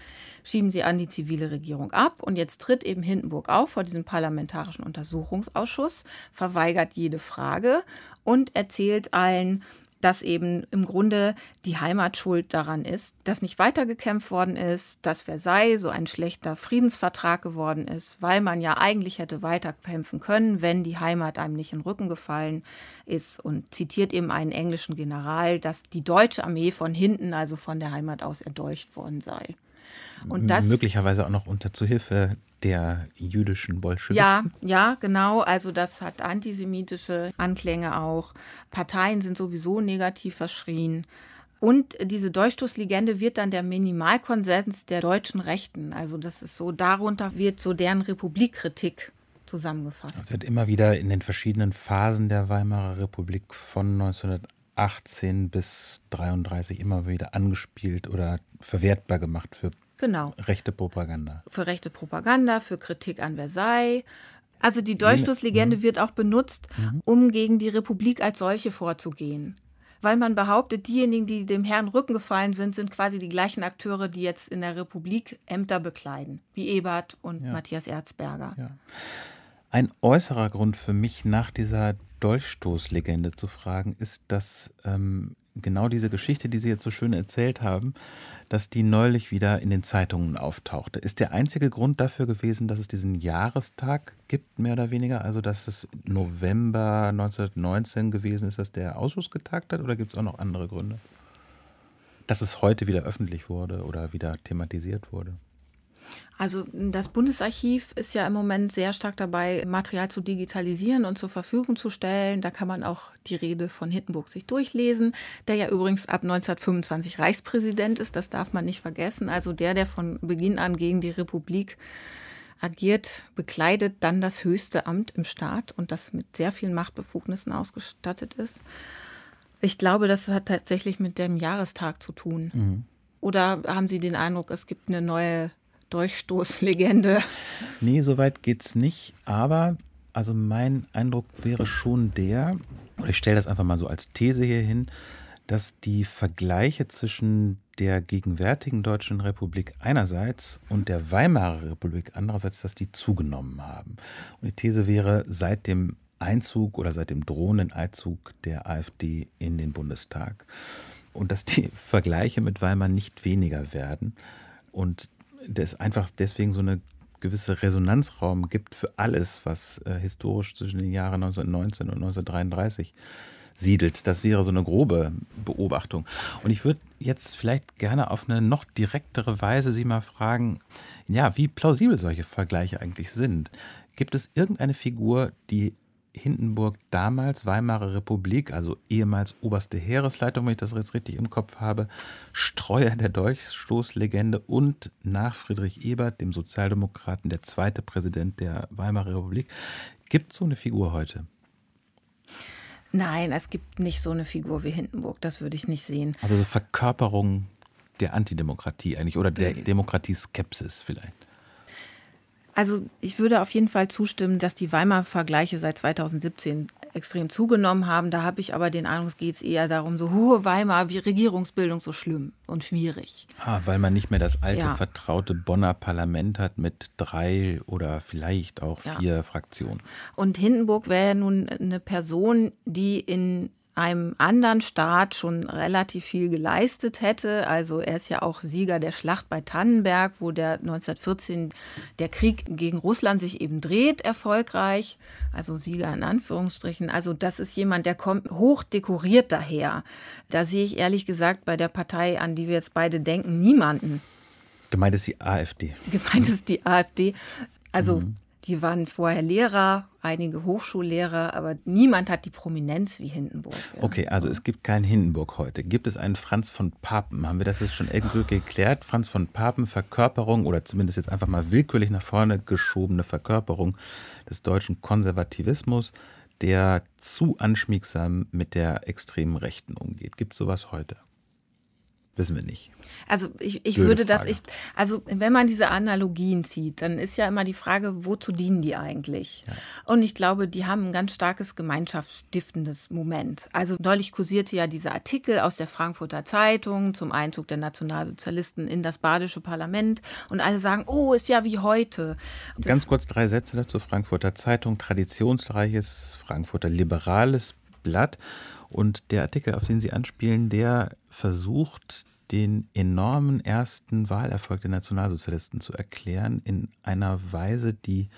schieben sie an die zivile Regierung ab. Und jetzt tritt eben Hindenburg auf vor diesem parlamentarischen Untersuchungsausschuss, verweigert jede Frage und erzählt allen, dass eben im Grunde die Heimat schuld daran ist, dass nicht weitergekämpft worden ist, dass Versailles so ein schlechter Friedensvertrag geworden ist, weil man ja eigentlich hätte weiterkämpfen können, wenn die Heimat einem nicht in den Rücken gefallen ist und zitiert eben einen englischen General, dass die deutsche Armee von hinten, also von der Heimat aus, erdolcht worden sei. Und das, möglicherweise auch noch unter Zuhilfe der jüdischen Bolschewisten. Ja, ja, genau. Also das hat antisemitische Anklänge auch. Parteien sind sowieso negativ verschrien. Und diese Durchstoßlegende wird dann der Minimalkonsens der deutschen Rechten. Also das ist so, darunter wird so deren Republikkritik zusammengefasst. Es wird immer wieder in den verschiedenen Phasen der Weimarer Republik von 1918 bis 1933 immer wieder angespielt oder verwertbar gemacht für Genau. Rechte Propaganda. Für rechte Propaganda, für Kritik an Versailles. Also die Dolchstoßlegende mhm. wird auch benutzt, mhm. um gegen die Republik als solche vorzugehen. Weil man behauptet, diejenigen, die dem Herrn Rücken gefallen sind, sind quasi die gleichen Akteure, die jetzt in der Republik Ämter bekleiden, wie Ebert und ja. Matthias Erzberger. Ja. Ein äußerer Grund für mich, nach dieser Dolchstoßlegende zu fragen, ist, dass ähm, genau diese Geschichte, die Sie jetzt so schön erzählt haben, dass die neulich wieder in den Zeitungen auftauchte. Ist der einzige Grund dafür gewesen, dass es diesen Jahrestag gibt, mehr oder weniger? Also, dass es November 1919 gewesen ist, dass der Ausschuss getagt hat? Oder gibt es auch noch andere Gründe? Dass es heute wieder öffentlich wurde oder wieder thematisiert wurde? Also das Bundesarchiv ist ja im Moment sehr stark dabei, Material zu digitalisieren und zur Verfügung zu stellen. Da kann man auch die Rede von Hindenburg sich durchlesen, der ja übrigens ab 1925 Reichspräsident ist. Das darf man nicht vergessen. Also der, der von Beginn an gegen die Republik agiert, bekleidet dann das höchste Amt im Staat und das mit sehr vielen Machtbefugnissen ausgestattet ist. Ich glaube, das hat tatsächlich mit dem Jahrestag zu tun. Mhm. Oder haben Sie den Eindruck, es gibt eine neue Durchstoßlegende. Nee, so weit geht's nicht. Aber also mein Eindruck wäre schon der, und ich stelle das einfach mal so als These hier hin, dass die Vergleiche zwischen der gegenwärtigen Deutschen Republik einerseits und der Weimarer Republik andererseits, dass die zugenommen haben. Und die These wäre, seit dem Einzug oder seit dem drohenden Einzug der AfD in den Bundestag und dass die (laughs) Vergleiche mit Weimar nicht weniger werden und es einfach deswegen so eine gewisse Resonanzraum gibt für alles, was äh, historisch zwischen den Jahren 1919 und 1933 siedelt. Das wäre so eine grobe Beobachtung. Und ich würde jetzt vielleicht gerne auf eine noch direktere Weise Sie mal fragen, ja, wie plausibel solche Vergleiche eigentlich sind. Gibt es irgendeine Figur, die Hindenburg damals Weimarer Republik, also ehemals oberste Heeresleitung, wenn ich das jetzt richtig im Kopf habe, Streuer der Durchstoßlegende und nach Friedrich Ebert, dem Sozialdemokraten, der zweite Präsident der Weimarer Republik. Gibt es so eine Figur heute? Nein, es gibt nicht so eine Figur wie Hindenburg, das würde ich nicht sehen. Also so Verkörperung der Antidemokratie eigentlich oder der Demokratieskepsis vielleicht. Also ich würde auf jeden Fall zustimmen, dass die Weimar-Vergleiche seit 2017 extrem zugenommen haben. Da habe ich aber den Eindruck, es geht eher darum, so hohe Weimar, wie Regierungsbildung so schlimm und schwierig. Ah, weil man nicht mehr das alte, ja. vertraute Bonner Parlament hat mit drei oder vielleicht auch vier ja. Fraktionen. Und Hindenburg wäre nun eine Person, die in einem anderen Staat schon relativ viel geleistet hätte. Also er ist ja auch Sieger der Schlacht bei Tannenberg, wo der 1914 der Krieg gegen Russland sich eben dreht, erfolgreich. Also Sieger in Anführungsstrichen. Also das ist jemand, der kommt hoch dekoriert daher. Da sehe ich ehrlich gesagt bei der Partei, an die wir jetzt beide denken, niemanden. Gemeint ist die AfD. Gemeint ist die AfD. Also mhm. Die waren vorher Lehrer, einige Hochschullehrer, aber niemand hat die Prominenz wie Hindenburg. Ja. Okay, also es gibt keinen Hindenburg heute. Gibt es einen Franz von Papen? Haben wir das jetzt schon endgültig geklärt? Franz von Papen, Verkörperung oder zumindest jetzt einfach mal willkürlich nach vorne geschobene Verkörperung des deutschen Konservativismus, der zu anschmiegsam mit der extremen Rechten umgeht. Gibt es sowas heute? Wissen wir nicht. Also ich, ich würde das, ich, also wenn man diese Analogien zieht, dann ist ja immer die Frage, wozu dienen die eigentlich? Ja. Und ich glaube, die haben ein ganz starkes gemeinschaftsstiftendes Moment. Also neulich kursierte ja dieser Artikel aus der Frankfurter Zeitung zum Einzug der Nationalsozialisten in das badische Parlament und alle sagen, oh, ist ja wie heute. Das ganz kurz drei Sätze dazu. Frankfurter Zeitung, traditionsreiches Frankfurter liberales Blatt. Und der Artikel, auf den Sie anspielen, der versucht, den enormen ersten Wahlerfolg der Nationalsozialisten zu erklären in einer Weise, die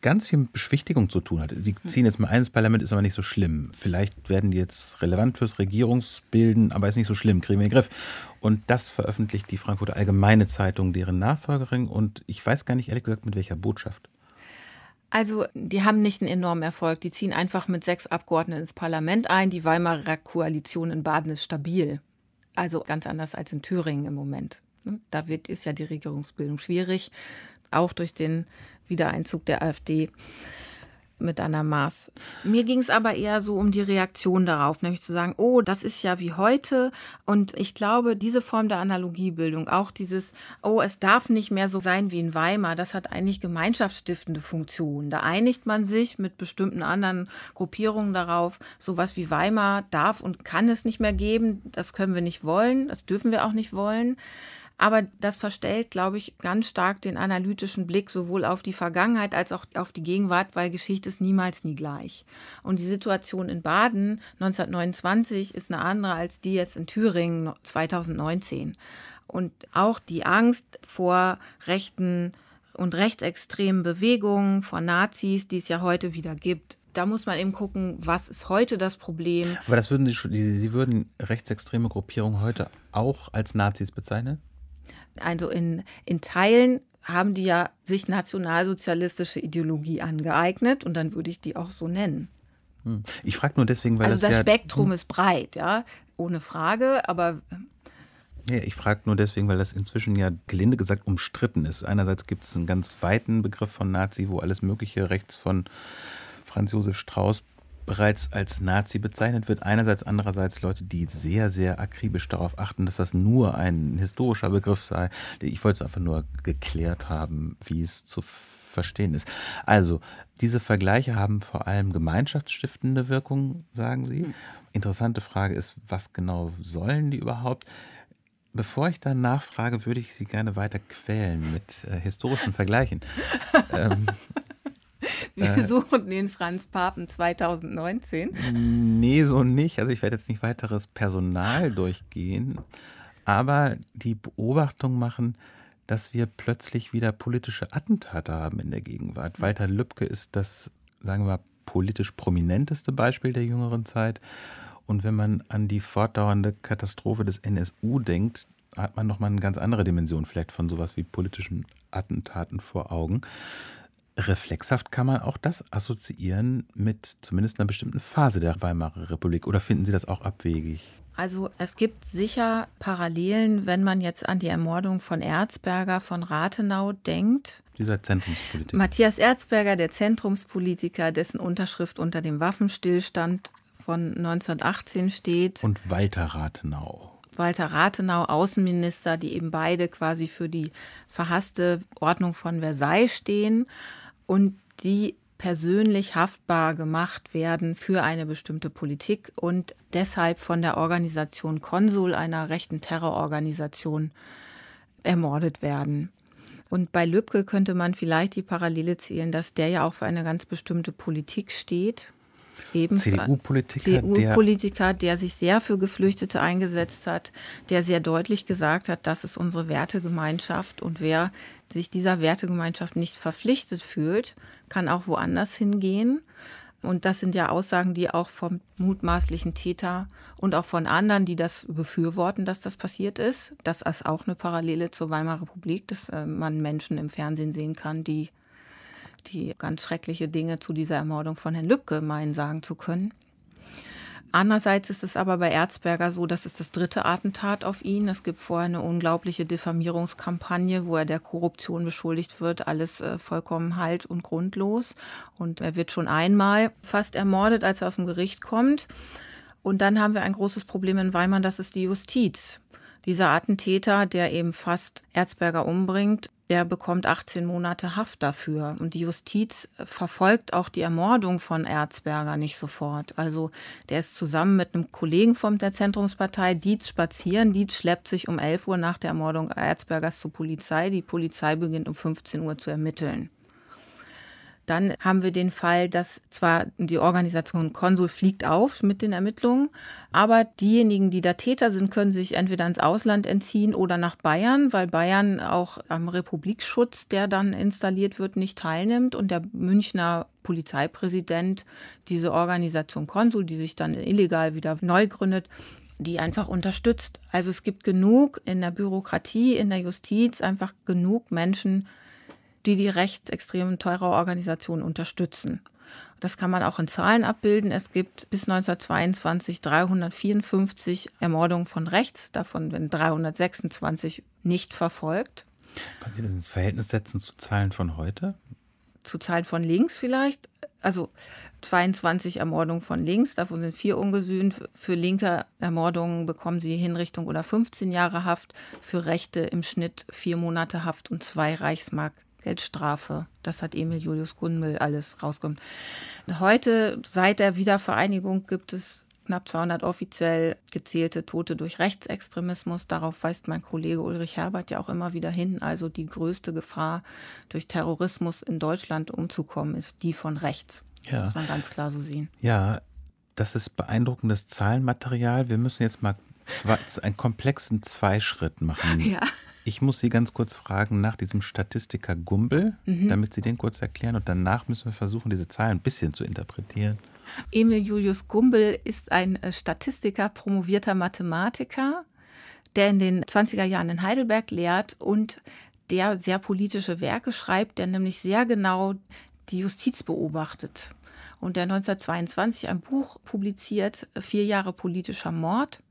ganz viel mit Beschwichtigung zu tun hat. Die ziehen jetzt mal ein, das Parlament ist aber nicht so schlimm. Vielleicht werden die jetzt relevant fürs Regierungsbilden, aber ist nicht so schlimm, kriegen wir in den Griff. Und das veröffentlicht die Frankfurter Allgemeine Zeitung, deren Nachfolgerin. Und ich weiß gar nicht ehrlich gesagt, mit welcher Botschaft. Also, die haben nicht einen enormen Erfolg. Die ziehen einfach mit sechs Abgeordneten ins Parlament ein. Die Weimarer Koalition in Baden ist stabil. Also ganz anders als in Thüringen im Moment. Da wird, ist ja die Regierungsbildung schwierig, auch durch den Wiedereinzug der AfD mit Anna Maas. Mir ging es aber eher so um die Reaktion darauf, nämlich zu sagen, oh, das ist ja wie heute. Und ich glaube, diese Form der Analogiebildung, auch dieses, oh, es darf nicht mehr so sein wie in Weimar, das hat eigentlich gemeinschaftsstiftende Funktion. Da einigt man sich mit bestimmten anderen Gruppierungen darauf, sowas wie Weimar darf und kann es nicht mehr geben. Das können wir nicht wollen, das dürfen wir auch nicht wollen. Aber das verstellt, glaube ich, ganz stark den analytischen Blick sowohl auf die Vergangenheit als auch auf die Gegenwart, weil Geschichte ist niemals nie gleich. Und die Situation in Baden 1929 ist eine andere als die jetzt in Thüringen 2019. Und auch die Angst vor rechten und rechtsextremen Bewegungen, vor Nazis, die es ja heute wieder gibt, da muss man eben gucken, was ist heute das Problem. Aber das würden Sie, Sie würden rechtsextreme Gruppierungen heute auch als Nazis bezeichnen? Also in, in Teilen haben die ja sich nationalsozialistische Ideologie angeeignet und dann würde ich die auch so nennen. Hm. Ich frage nur deswegen, weil also das, das ja, Spektrum hm. ist breit, ja, ohne Frage, aber ja, ich frage nur deswegen, weil das inzwischen ja gelinde gesagt umstritten ist. Einerseits gibt es einen ganz weiten Begriff von Nazi, wo alles Mögliche rechts von Franz Josef Strauß bereits als Nazi bezeichnet wird. Einerseits, andererseits Leute, die sehr, sehr akribisch darauf achten, dass das nur ein historischer Begriff sei. Ich wollte es einfach nur geklärt haben, wie es zu verstehen ist. Also, diese Vergleiche haben vor allem gemeinschaftsstiftende Wirkung, sagen Sie. Hm. Interessante Frage ist, was genau sollen die überhaupt? Bevor ich dann nachfrage, würde ich Sie gerne weiter quälen mit äh, historischen Vergleichen. (laughs) ähm, wir äh, suchen den Franz Papen 2019. Nee, so nicht. Also ich werde jetzt nicht weiteres Personal durchgehen, aber die Beobachtung machen, dass wir plötzlich wieder politische Attentate haben in der Gegenwart. Walter Lübcke ist das, sagen wir mal, politisch prominenteste Beispiel der jüngeren Zeit. Und wenn man an die fortdauernde Katastrophe des NSU denkt, hat man nochmal eine ganz andere Dimension vielleicht von sowas wie politischen Attentaten vor Augen reflexhaft kann man auch das assoziieren mit zumindest einer bestimmten Phase der Weimarer Republik. Oder finden Sie das auch abwegig? Also es gibt sicher Parallelen, wenn man jetzt an die Ermordung von Erzberger von Rathenau denkt. Dieser Zentrumspolitiker. Matthias Erzberger, der Zentrumspolitiker, dessen Unterschrift unter dem Waffenstillstand von 1918 steht. Und Walter Rathenau. Walter Rathenau, Außenminister, die eben beide quasi für die verhasste Ordnung von Versailles stehen und die persönlich haftbar gemacht werden für eine bestimmte Politik und deshalb von der Organisation Konsul, einer rechten Terrororganisation, ermordet werden. Und bei Lübcke könnte man vielleicht die Parallele zählen, dass der ja auch für eine ganz bestimmte Politik steht. CDU-Politiker, CDU-Politiker, der, der sich sehr für Geflüchtete eingesetzt hat, der sehr deutlich gesagt hat, das ist unsere Wertegemeinschaft und wer sich dieser Wertegemeinschaft nicht verpflichtet fühlt, kann auch woanders hingehen. Und das sind ja Aussagen, die auch vom mutmaßlichen Täter und auch von anderen, die das befürworten, dass das passiert ist. Das ist auch eine Parallele zur Weimarer Republik, dass äh, man Menschen im Fernsehen sehen kann, die die ganz schreckliche Dinge zu dieser Ermordung von Herrn Lübcke meinen sagen zu können. Andererseits ist es aber bei Erzberger so, dass es das dritte Attentat auf ihn. Es gibt vorher eine unglaubliche Diffamierungskampagne, wo er der Korruption beschuldigt wird. Alles äh, vollkommen halt und grundlos. Und er wird schon einmal fast ermordet, als er aus dem Gericht kommt. Und dann haben wir ein großes Problem in Weimar, das ist die Justiz. Dieser Attentäter, der eben fast Erzberger umbringt, der bekommt 18 Monate Haft dafür. Und die Justiz verfolgt auch die Ermordung von Erzberger nicht sofort. Also der ist zusammen mit einem Kollegen von der Zentrumspartei Dietz spazieren. Dietz schleppt sich um 11 Uhr nach der Ermordung Erzbergers zur Polizei. Die Polizei beginnt um 15 Uhr zu ermitteln. Dann haben wir den Fall, dass zwar die Organisation Konsul fliegt auf mit den Ermittlungen, aber diejenigen, die da Täter sind, können sich entweder ins Ausland entziehen oder nach Bayern, weil Bayern auch am Republikschutz, der dann installiert wird, nicht teilnimmt und der Münchner Polizeipräsident diese Organisation Konsul, die sich dann illegal wieder neu gründet, die einfach unterstützt. Also es gibt genug in der Bürokratie, in der Justiz, einfach genug Menschen, die die rechtsextremen Terrororganisationen unterstützen. Das kann man auch in Zahlen abbilden. Es gibt bis 1922 354 Ermordungen von rechts, davon werden 326 nicht verfolgt. Können Sie das ins Verhältnis setzen zu Zahlen von heute? Zu Zahlen von links vielleicht. Also 22 Ermordungen von links, davon sind vier ungesühnt. Für linke Ermordungen bekommen sie Hinrichtung oder 15 Jahre Haft. Für Rechte im Schnitt vier Monate Haft und zwei Reichsmark Geldstrafe. Das hat Emil Julius Gunmel alles rausgekommen. Heute, seit der Wiedervereinigung, gibt es knapp 200 offiziell gezählte Tote durch Rechtsextremismus. Darauf weist mein Kollege Ulrich Herbert ja auch immer wieder hin. Also die größte Gefahr, durch Terrorismus in Deutschland umzukommen, ist die von rechts. Ja. Das muss man ganz klar so sehen. Ja, das ist beeindruckendes Zahlenmaterial. Wir müssen jetzt mal zwei, einen komplexen Zweischritt machen. (laughs) Ja. Ich muss Sie ganz kurz fragen nach diesem Statistiker Gumbel, mhm. damit Sie den kurz erklären. Und danach müssen wir versuchen, diese Zahlen ein bisschen zu interpretieren. Emil Julius Gumbel ist ein äh, Statistiker, promovierter Mathematiker, der in den 20er Jahren in Heidelberg lehrt und der sehr politische Werke schreibt, der nämlich sehr genau die Justiz beobachtet. Und der 1922 ein Buch publiziert, Vier Jahre politischer Mord,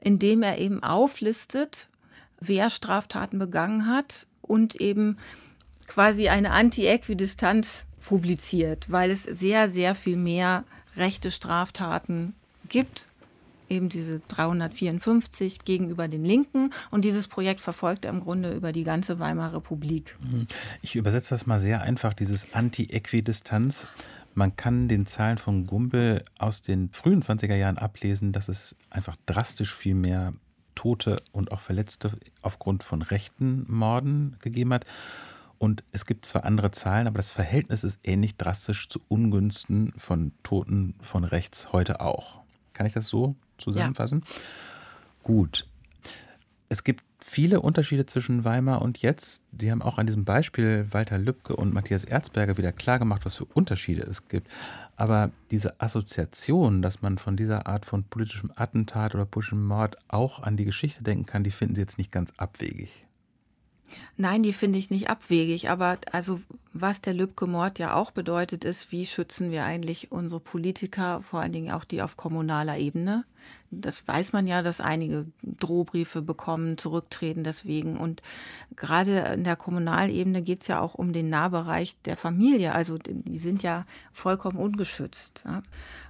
in dem er eben auflistet, wer Straftaten begangen hat und eben quasi eine Anti-Äquidistanz publiziert, weil es sehr, sehr viel mehr rechte Straftaten gibt, eben diese 354 gegenüber den Linken. Und dieses Projekt verfolgt er im Grunde über die ganze Weimarer Republik. Mhm. Ich übersetze das mal sehr einfach, dieses Anti-Äquidistanz. Man kann den Zahlen von Gumbel aus den frühen 20er Jahren ablesen, dass es einfach drastisch viel mehr Tote und auch Verletzte aufgrund von rechten Morden gegeben hat. Und es gibt zwar andere Zahlen, aber das Verhältnis ist ähnlich drastisch zu Ungünsten von Toten von rechts heute auch. Kann ich das so zusammenfassen? Ja. Gut. Es gibt viele Unterschiede zwischen Weimar und jetzt. Sie haben auch an diesem Beispiel Walter Lübcke und Matthias Erzberger wieder klargemacht, was für Unterschiede es gibt. Aber diese Assoziation, dass man von dieser Art von politischem Attentat oder politischem Mord auch an die Geschichte denken kann, die finden Sie jetzt nicht ganz abwegig. Nein, die finde ich nicht abwegig. Aber also was der Lübcke-Mord ja auch bedeutet, ist, wie schützen wir eigentlich unsere Politiker, vor allen Dingen auch die auf kommunaler Ebene. Das weiß man ja, dass einige Drohbriefe bekommen, zurücktreten deswegen. Und gerade in der Kommunalebene geht es ja auch um den Nahbereich der Familie. Also die sind ja vollkommen ungeschützt.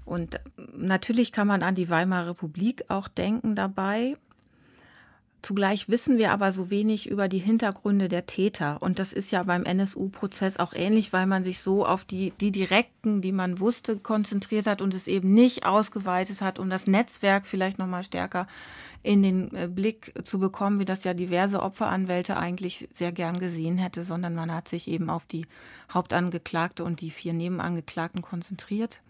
Und natürlich kann man an die Weimarer Republik auch denken dabei. Zugleich wissen wir aber so wenig über die Hintergründe der Täter. Und das ist ja beim NSU-Prozess auch ähnlich, weil man sich so auf die, die direkten, die man wusste, konzentriert hat und es eben nicht ausgeweitet hat, um das Netzwerk vielleicht nochmal stärker in den äh, Blick zu bekommen, wie das ja diverse Opferanwälte eigentlich sehr gern gesehen hätte, sondern man hat sich eben auf die Hauptangeklagte und die vier Nebenangeklagten konzentriert.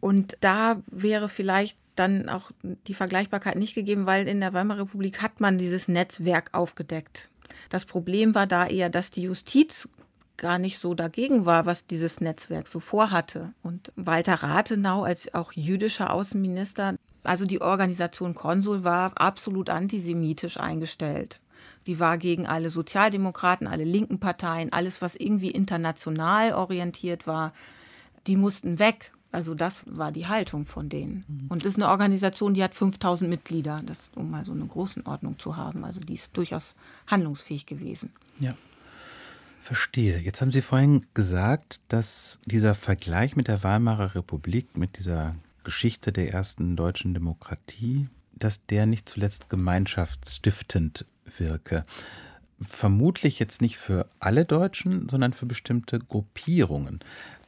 Und da wäre vielleicht dann auch die Vergleichbarkeit nicht gegeben, weil in der Weimarer Republik hat man dieses Netzwerk aufgedeckt. Das Problem war da eher, dass die Justiz gar nicht so dagegen war, was dieses Netzwerk so vorhatte. Und Walter Rathenau als auch jüdischer Außenminister, also die Organisation Konsul war absolut antisemitisch eingestellt. Die war gegen alle Sozialdemokraten, alle linken Parteien, alles, was irgendwie international orientiert war, die mussten weg. Also das war die Haltung von denen. Mhm. Und das ist eine Organisation, die hat 5000 Mitglieder, das, um mal so eine Größenordnung zu haben. Also die ist durchaus handlungsfähig gewesen. Ja. Verstehe. Jetzt haben Sie vorhin gesagt, dass dieser Vergleich mit der Weimarer Republik, mit dieser Geschichte der ersten deutschen Demokratie, dass der nicht zuletzt gemeinschaftsstiftend wirke. Vermutlich jetzt nicht für alle Deutschen, sondern für bestimmte Gruppierungen.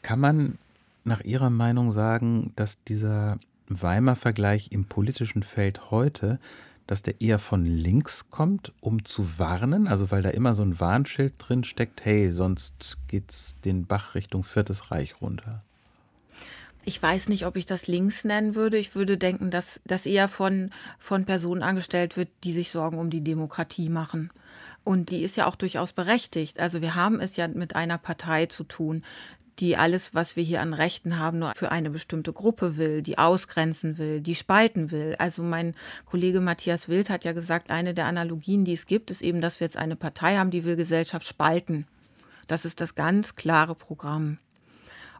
Kann man nach Ihrer Meinung sagen, dass dieser Weimar-Vergleich im politischen Feld heute dass der eher von links kommt, um zu warnen? Also weil da immer so ein Warnschild drin steckt, hey, sonst geht's den Bach Richtung Viertes Reich runter. Ich weiß nicht, ob ich das links nennen würde. Ich würde denken, dass das eher von, von Personen angestellt wird, die sich Sorgen um die Demokratie machen. Und die ist ja auch durchaus berechtigt. Also wir haben es ja mit einer Partei zu tun, die alles, was wir hier an Rechten haben, nur für eine bestimmte Gruppe will, die ausgrenzen will, die spalten will. Also mein Kollege Matthias Wild hat ja gesagt, eine der Analogien, die es gibt, ist eben, dass wir jetzt eine Partei haben, die will Gesellschaft spalten. Das ist das ganz klare Programm.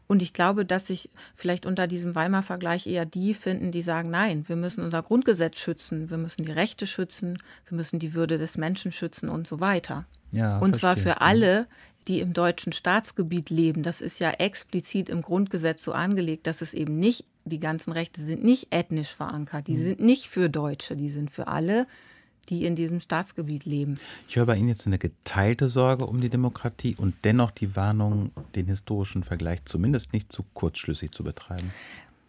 Und ich glaube, dass sich vielleicht unter diesem Weimar-Vergleich eher die finden, die sagen, nein, wir müssen unser Grundgesetz schützen, wir müssen die Rechte schützen, wir müssen die Würde des Menschen schützen und so weiter. Ja, und verstehe. zwar für alle, die im deutschen Staatsgebiet leben. Das ist ja explizit im Grundgesetz so angelegt, dass es eben nicht, die ganzen Rechte sind nicht ethnisch verankert, die mhm. sind nicht für Deutsche, die sind für alle, die in diesem Staatsgebiet leben. Ich höre bei Ihnen jetzt eine geteilte Sorge um die Demokratie und dennoch die Warnung, den historischen Vergleich zumindest nicht zu kurzschlüssig zu betreiben.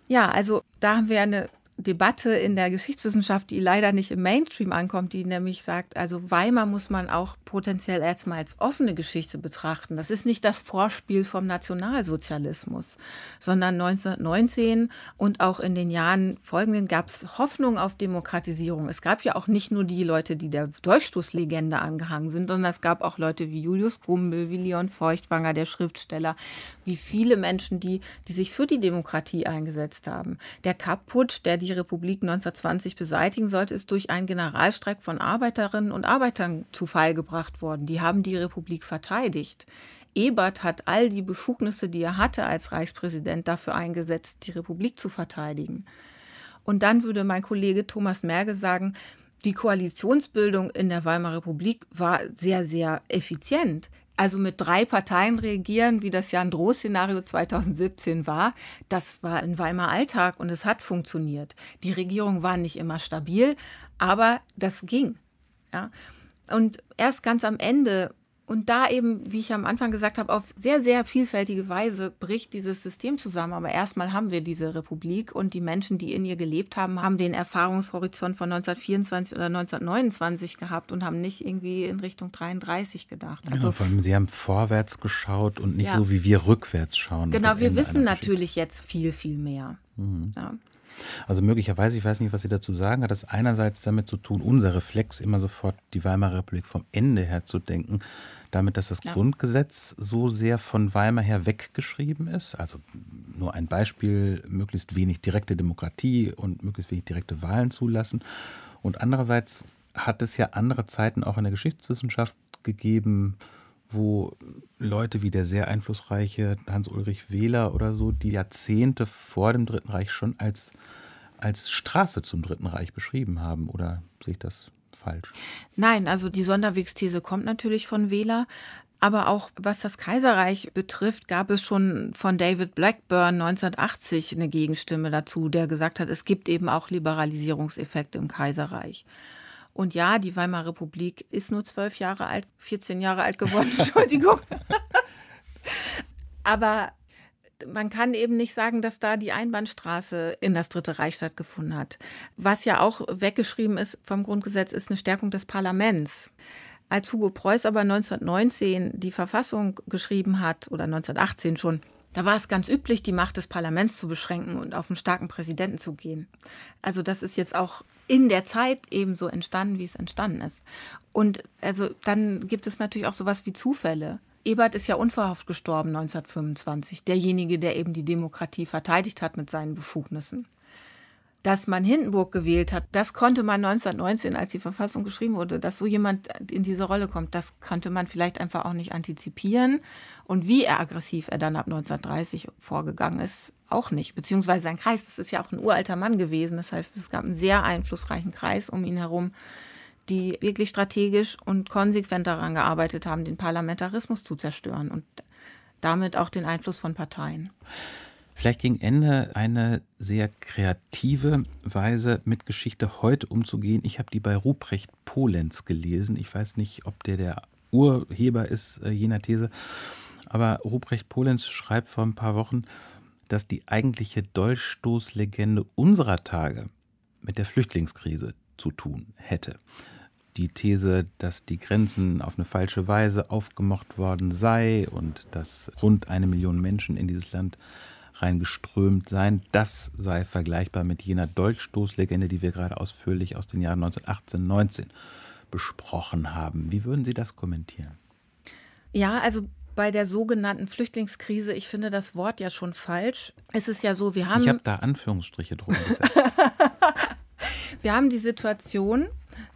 Ja, also da haben wir eine Debatte in der Geschichtswissenschaft, die leider nicht im Mainstream ankommt, die nämlich sagt, also Weimar muss man auch potenziell erstmal als offene Geschichte betrachten. Das ist nicht das Vorspiel vom Nationalsozialismus, sondern 1919 und auch in den Jahren folgenden gab es Hoffnung auf Demokratisierung. Es gab ja auch nicht nur die Leute, die der Durchstoßlegende angehangen sind, sondern es gab auch Leute wie Julius Grumbel, wie Leon Feuchtwanger, der Schriftsteller, wie viele Menschen, die, die sich für die Demokratie eingesetzt haben. Der Kapp-Putsch, der die Republik 1920 beseitigen sollte, ist durch einen Generalstreik von Arbeiterinnen und Arbeitern zu Fall gebracht worden. Die haben die Republik verteidigt. Ebert hat all die Befugnisse, die er hatte als Reichspräsident, dafür eingesetzt, die Republik zu verteidigen. Und dann würde mein Kollege Thomas Merge sagen, die Koalitionsbildung in der Weimarer Republik war sehr, sehr effizient. Also mit drei Parteien regieren, wie das ja ein Drohszenario 2017 war, das war in Weimar Alltag und es hat funktioniert. Die Regierung war nicht immer stabil, aber das ging. Ja. Und erst ganz am Ende und da eben, wie ich am Anfang gesagt habe, auf sehr, sehr vielfältige Weise bricht dieses System zusammen. Aber erstmal haben wir diese Republik und die Menschen, die in ihr gelebt haben, haben den Erfahrungshorizont von 1924 oder 1929 gehabt und haben nicht irgendwie in Richtung 33 gedacht. Also, ja, vor allem, sie haben vorwärts geschaut und nicht ja. so wie wir rückwärts schauen. Genau, wir wissen natürlich jetzt viel, viel mehr. Mhm. Ja. Also möglicherweise, ich weiß nicht, was Sie dazu sagen, hat das einerseits damit zu tun, unser Reflex immer sofort die Weimarer Republik vom Ende her zu denken, damit, dass das ja. Grundgesetz so sehr von Weimar her weggeschrieben ist. Also nur ein Beispiel, möglichst wenig direkte Demokratie und möglichst wenig direkte Wahlen zulassen. Und andererseits hat es ja andere Zeiten auch in der Geschichtswissenschaft gegeben, wo Leute wie der sehr einflussreiche Hans-Ulrich Wähler oder so, die Jahrzehnte vor dem Dritten Reich schon als, als Straße zum Dritten Reich beschrieben haben. Oder sehe ich das falsch? Nein, also die Sonderwegsthese kommt natürlich von Wähler. Aber auch was das Kaiserreich betrifft, gab es schon von David Blackburn 1980 eine Gegenstimme dazu, der gesagt hat, es gibt eben auch Liberalisierungseffekte im Kaiserreich. Und ja, die Weimarer Republik ist nur zwölf Jahre alt, 14 Jahre alt geworden, (laughs) Entschuldigung. (laughs) Aber man kann eben nicht sagen, dass da die Einbahnstraße in das Dritte Reich stattgefunden hat. Was ja auch weggeschrieben ist vom Grundgesetz, ist eine Stärkung des Parlaments. Als Hugo Preuß aber 1919 die Verfassung geschrieben hat, oder 1918 schon, da war es ganz üblich, die Macht des Parlaments zu beschränken und auf einen starken Präsidenten zu gehen. Also das ist jetzt auch in der Zeit ebenso entstanden, wie es entstanden ist. Und also dann gibt es natürlich auch sowas wie Zufälle. Ebert ist ja unverhofft gestorben 1925, derjenige, der eben die Demokratie verteidigt hat mit seinen Befugnissen. Dass man Hindenburg gewählt hat, das konnte man 1919, als die Verfassung geschrieben wurde, dass so jemand in diese Rolle kommt, das konnte man vielleicht einfach auch nicht antizipieren. Und wie aggressiv er dann ab 1930 vorgegangen ist, auch nicht. Beziehungsweise sein Kreis, das ist ja auch ein uralter Mann gewesen. Das heißt, es gab einen sehr einflussreichen Kreis um ihn herum, die wirklich strategisch und konsequent daran gearbeitet haben, den Parlamentarismus zu zerstören und damit auch den Einfluss von Parteien. Vielleicht gegen Ende eine sehr kreative Weise, mit Geschichte heute umzugehen. Ich habe die bei Ruprecht Polenz gelesen. Ich weiß nicht, ob der der Urheber ist äh, jener These. Aber Ruprecht Polenz schreibt vor ein paar Wochen, dass die eigentliche Dolchstoßlegende unserer Tage mit der Flüchtlingskrise, zu tun hätte. Die These, dass die Grenzen auf eine falsche Weise aufgemocht worden sei und dass rund eine Million Menschen in dieses Land reingeströmt seien, das sei vergleichbar mit jener Dolchstoßlegende, die wir gerade ausführlich aus den Jahren 1918, 19 besprochen haben. Wie würden Sie das kommentieren? Ja, also bei der sogenannten Flüchtlingskrise, ich finde das Wort ja schon falsch. Es ist ja so, wir haben. Ich habe da Anführungsstriche drunter gesetzt. (laughs) wir haben die Situation,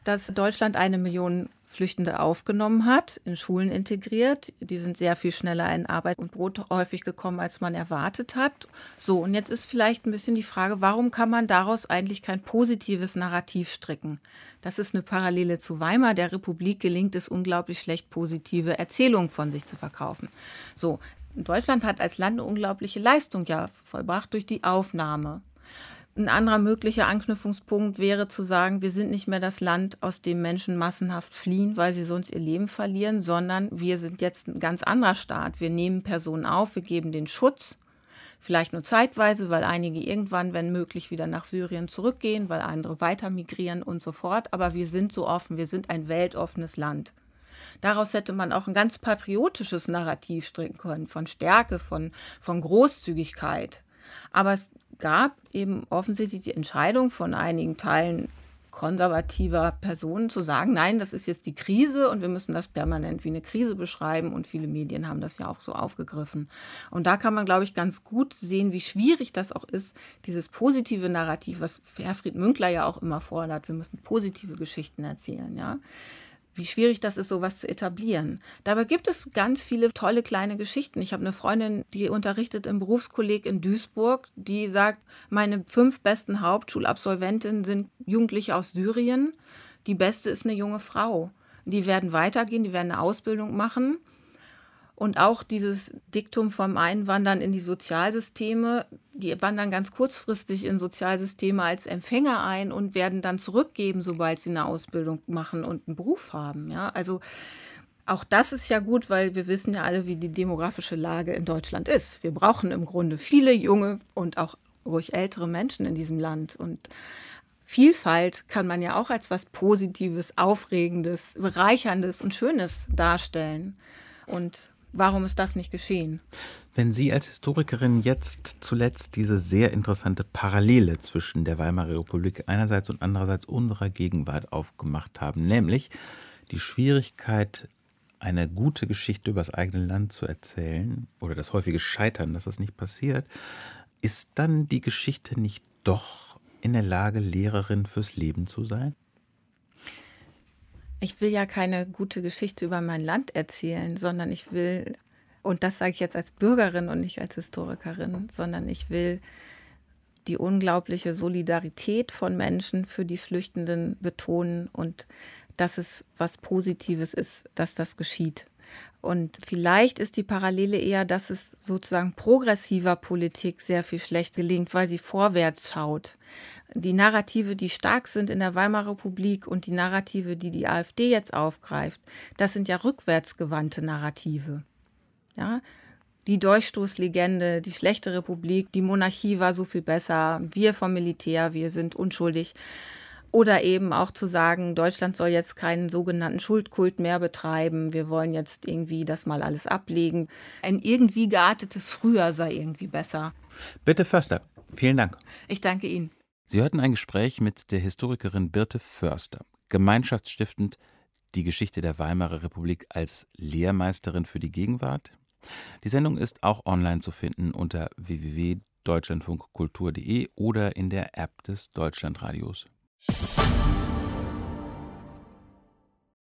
dass Deutschland eine Million Flüchtende aufgenommen hat, in Schulen integriert. Die sind sehr viel schneller in Arbeit und Brot häufig gekommen, als man erwartet hat. So, und jetzt ist vielleicht ein bisschen die Frage, warum kann man daraus eigentlich kein positives Narrativ stricken? Das ist eine Parallele zu Weimar. Der Republik gelingt es unglaublich schlecht, positive Erzählungen von sich zu verkaufen. So, Deutschland hat als Land eine unglaubliche Leistung ja vollbracht durch die Aufnahme. Ein anderer möglicher Anknüpfungspunkt wäre zu sagen, wir sind nicht mehr das Land, aus dem Menschen massenhaft fliehen, weil sie sonst ihr Leben verlieren, sondern wir sind jetzt ein ganz anderer Staat. Wir nehmen Personen auf, wir geben den Schutz, vielleicht nur zeitweise, weil einige irgendwann, wenn möglich, wieder nach Syrien zurückgehen, weil andere weiter migrieren und so fort. Aber wir sind so offen, wir sind ein weltoffenes Land. Daraus hätte man auch ein ganz patriotisches Narrativ stricken können, von Stärke, von, von Großzügigkeit. Aber es gab eben offensichtlich die Entscheidung von einigen Teilen konservativer Personen zu sagen, nein, das ist jetzt die Krise und wir müssen das permanent wie eine Krise beschreiben und viele Medien haben das ja auch so aufgegriffen. Und da kann man, glaube ich, ganz gut sehen, wie schwierig das auch ist, dieses positive Narrativ, was Herfried Münkler ja auch immer fordert, wir müssen positive Geschichten erzählen, ja wie schwierig das ist, sowas zu etablieren. Dabei gibt es ganz viele tolle kleine Geschichten. Ich habe eine Freundin, die unterrichtet im Berufskolleg in Duisburg, die sagt, meine fünf besten Hauptschulabsolventinnen sind Jugendliche aus Syrien. Die beste ist eine junge Frau. Die werden weitergehen, die werden eine Ausbildung machen und auch dieses Diktum vom Einwandern in die Sozialsysteme, die wandern ganz kurzfristig in Sozialsysteme als Empfänger ein und werden dann zurückgeben, sobald sie eine Ausbildung machen und einen Beruf haben. Ja, also auch das ist ja gut, weil wir wissen ja alle, wie die demografische Lage in Deutschland ist. Wir brauchen im Grunde viele junge und auch ruhig ältere Menschen in diesem Land und Vielfalt kann man ja auch als was Positives, Aufregendes, Bereicherndes und Schönes darstellen. Und Warum ist das nicht geschehen? Wenn Sie als Historikerin jetzt zuletzt diese sehr interessante Parallele zwischen der Weimarer Republik einerseits und andererseits unserer Gegenwart aufgemacht haben, nämlich die Schwierigkeit, eine gute Geschichte über das eigene Land zu erzählen oder das häufige Scheitern, dass das nicht passiert, ist dann die Geschichte nicht doch in der Lage, Lehrerin fürs Leben zu sein? Ich will ja keine gute Geschichte über mein Land erzählen, sondern ich will, und das sage ich jetzt als Bürgerin und nicht als Historikerin, sondern ich will die unglaubliche Solidarität von Menschen für die Flüchtenden betonen und dass es was Positives ist, dass das geschieht. Und vielleicht ist die Parallele eher, dass es sozusagen progressiver Politik sehr viel schlecht gelingt, weil sie vorwärts schaut die Narrative, die stark sind in der Weimarer Republik und die Narrative, die die AfD jetzt aufgreift, das sind ja rückwärtsgewandte Narrative. Ja, die Durchstoßlegende, die schlechte Republik, die Monarchie war so viel besser, wir vom Militär, wir sind unschuldig. Oder eben auch zu sagen, Deutschland soll jetzt keinen sogenannten Schuldkult mehr betreiben, wir wollen jetzt irgendwie das mal alles ablegen. Ein irgendwie geartetes Früher sei irgendwie besser. Bitte Förster, vielen Dank. Ich danke Ihnen. Sie hörten ein Gespräch mit der Historikerin Birte Förster, gemeinschaftsstiftend die Geschichte der Weimarer Republik als Lehrmeisterin für die Gegenwart. Die Sendung ist auch online zu finden unter www.deutschlandfunkkultur.de oder in der App des Deutschlandradios. you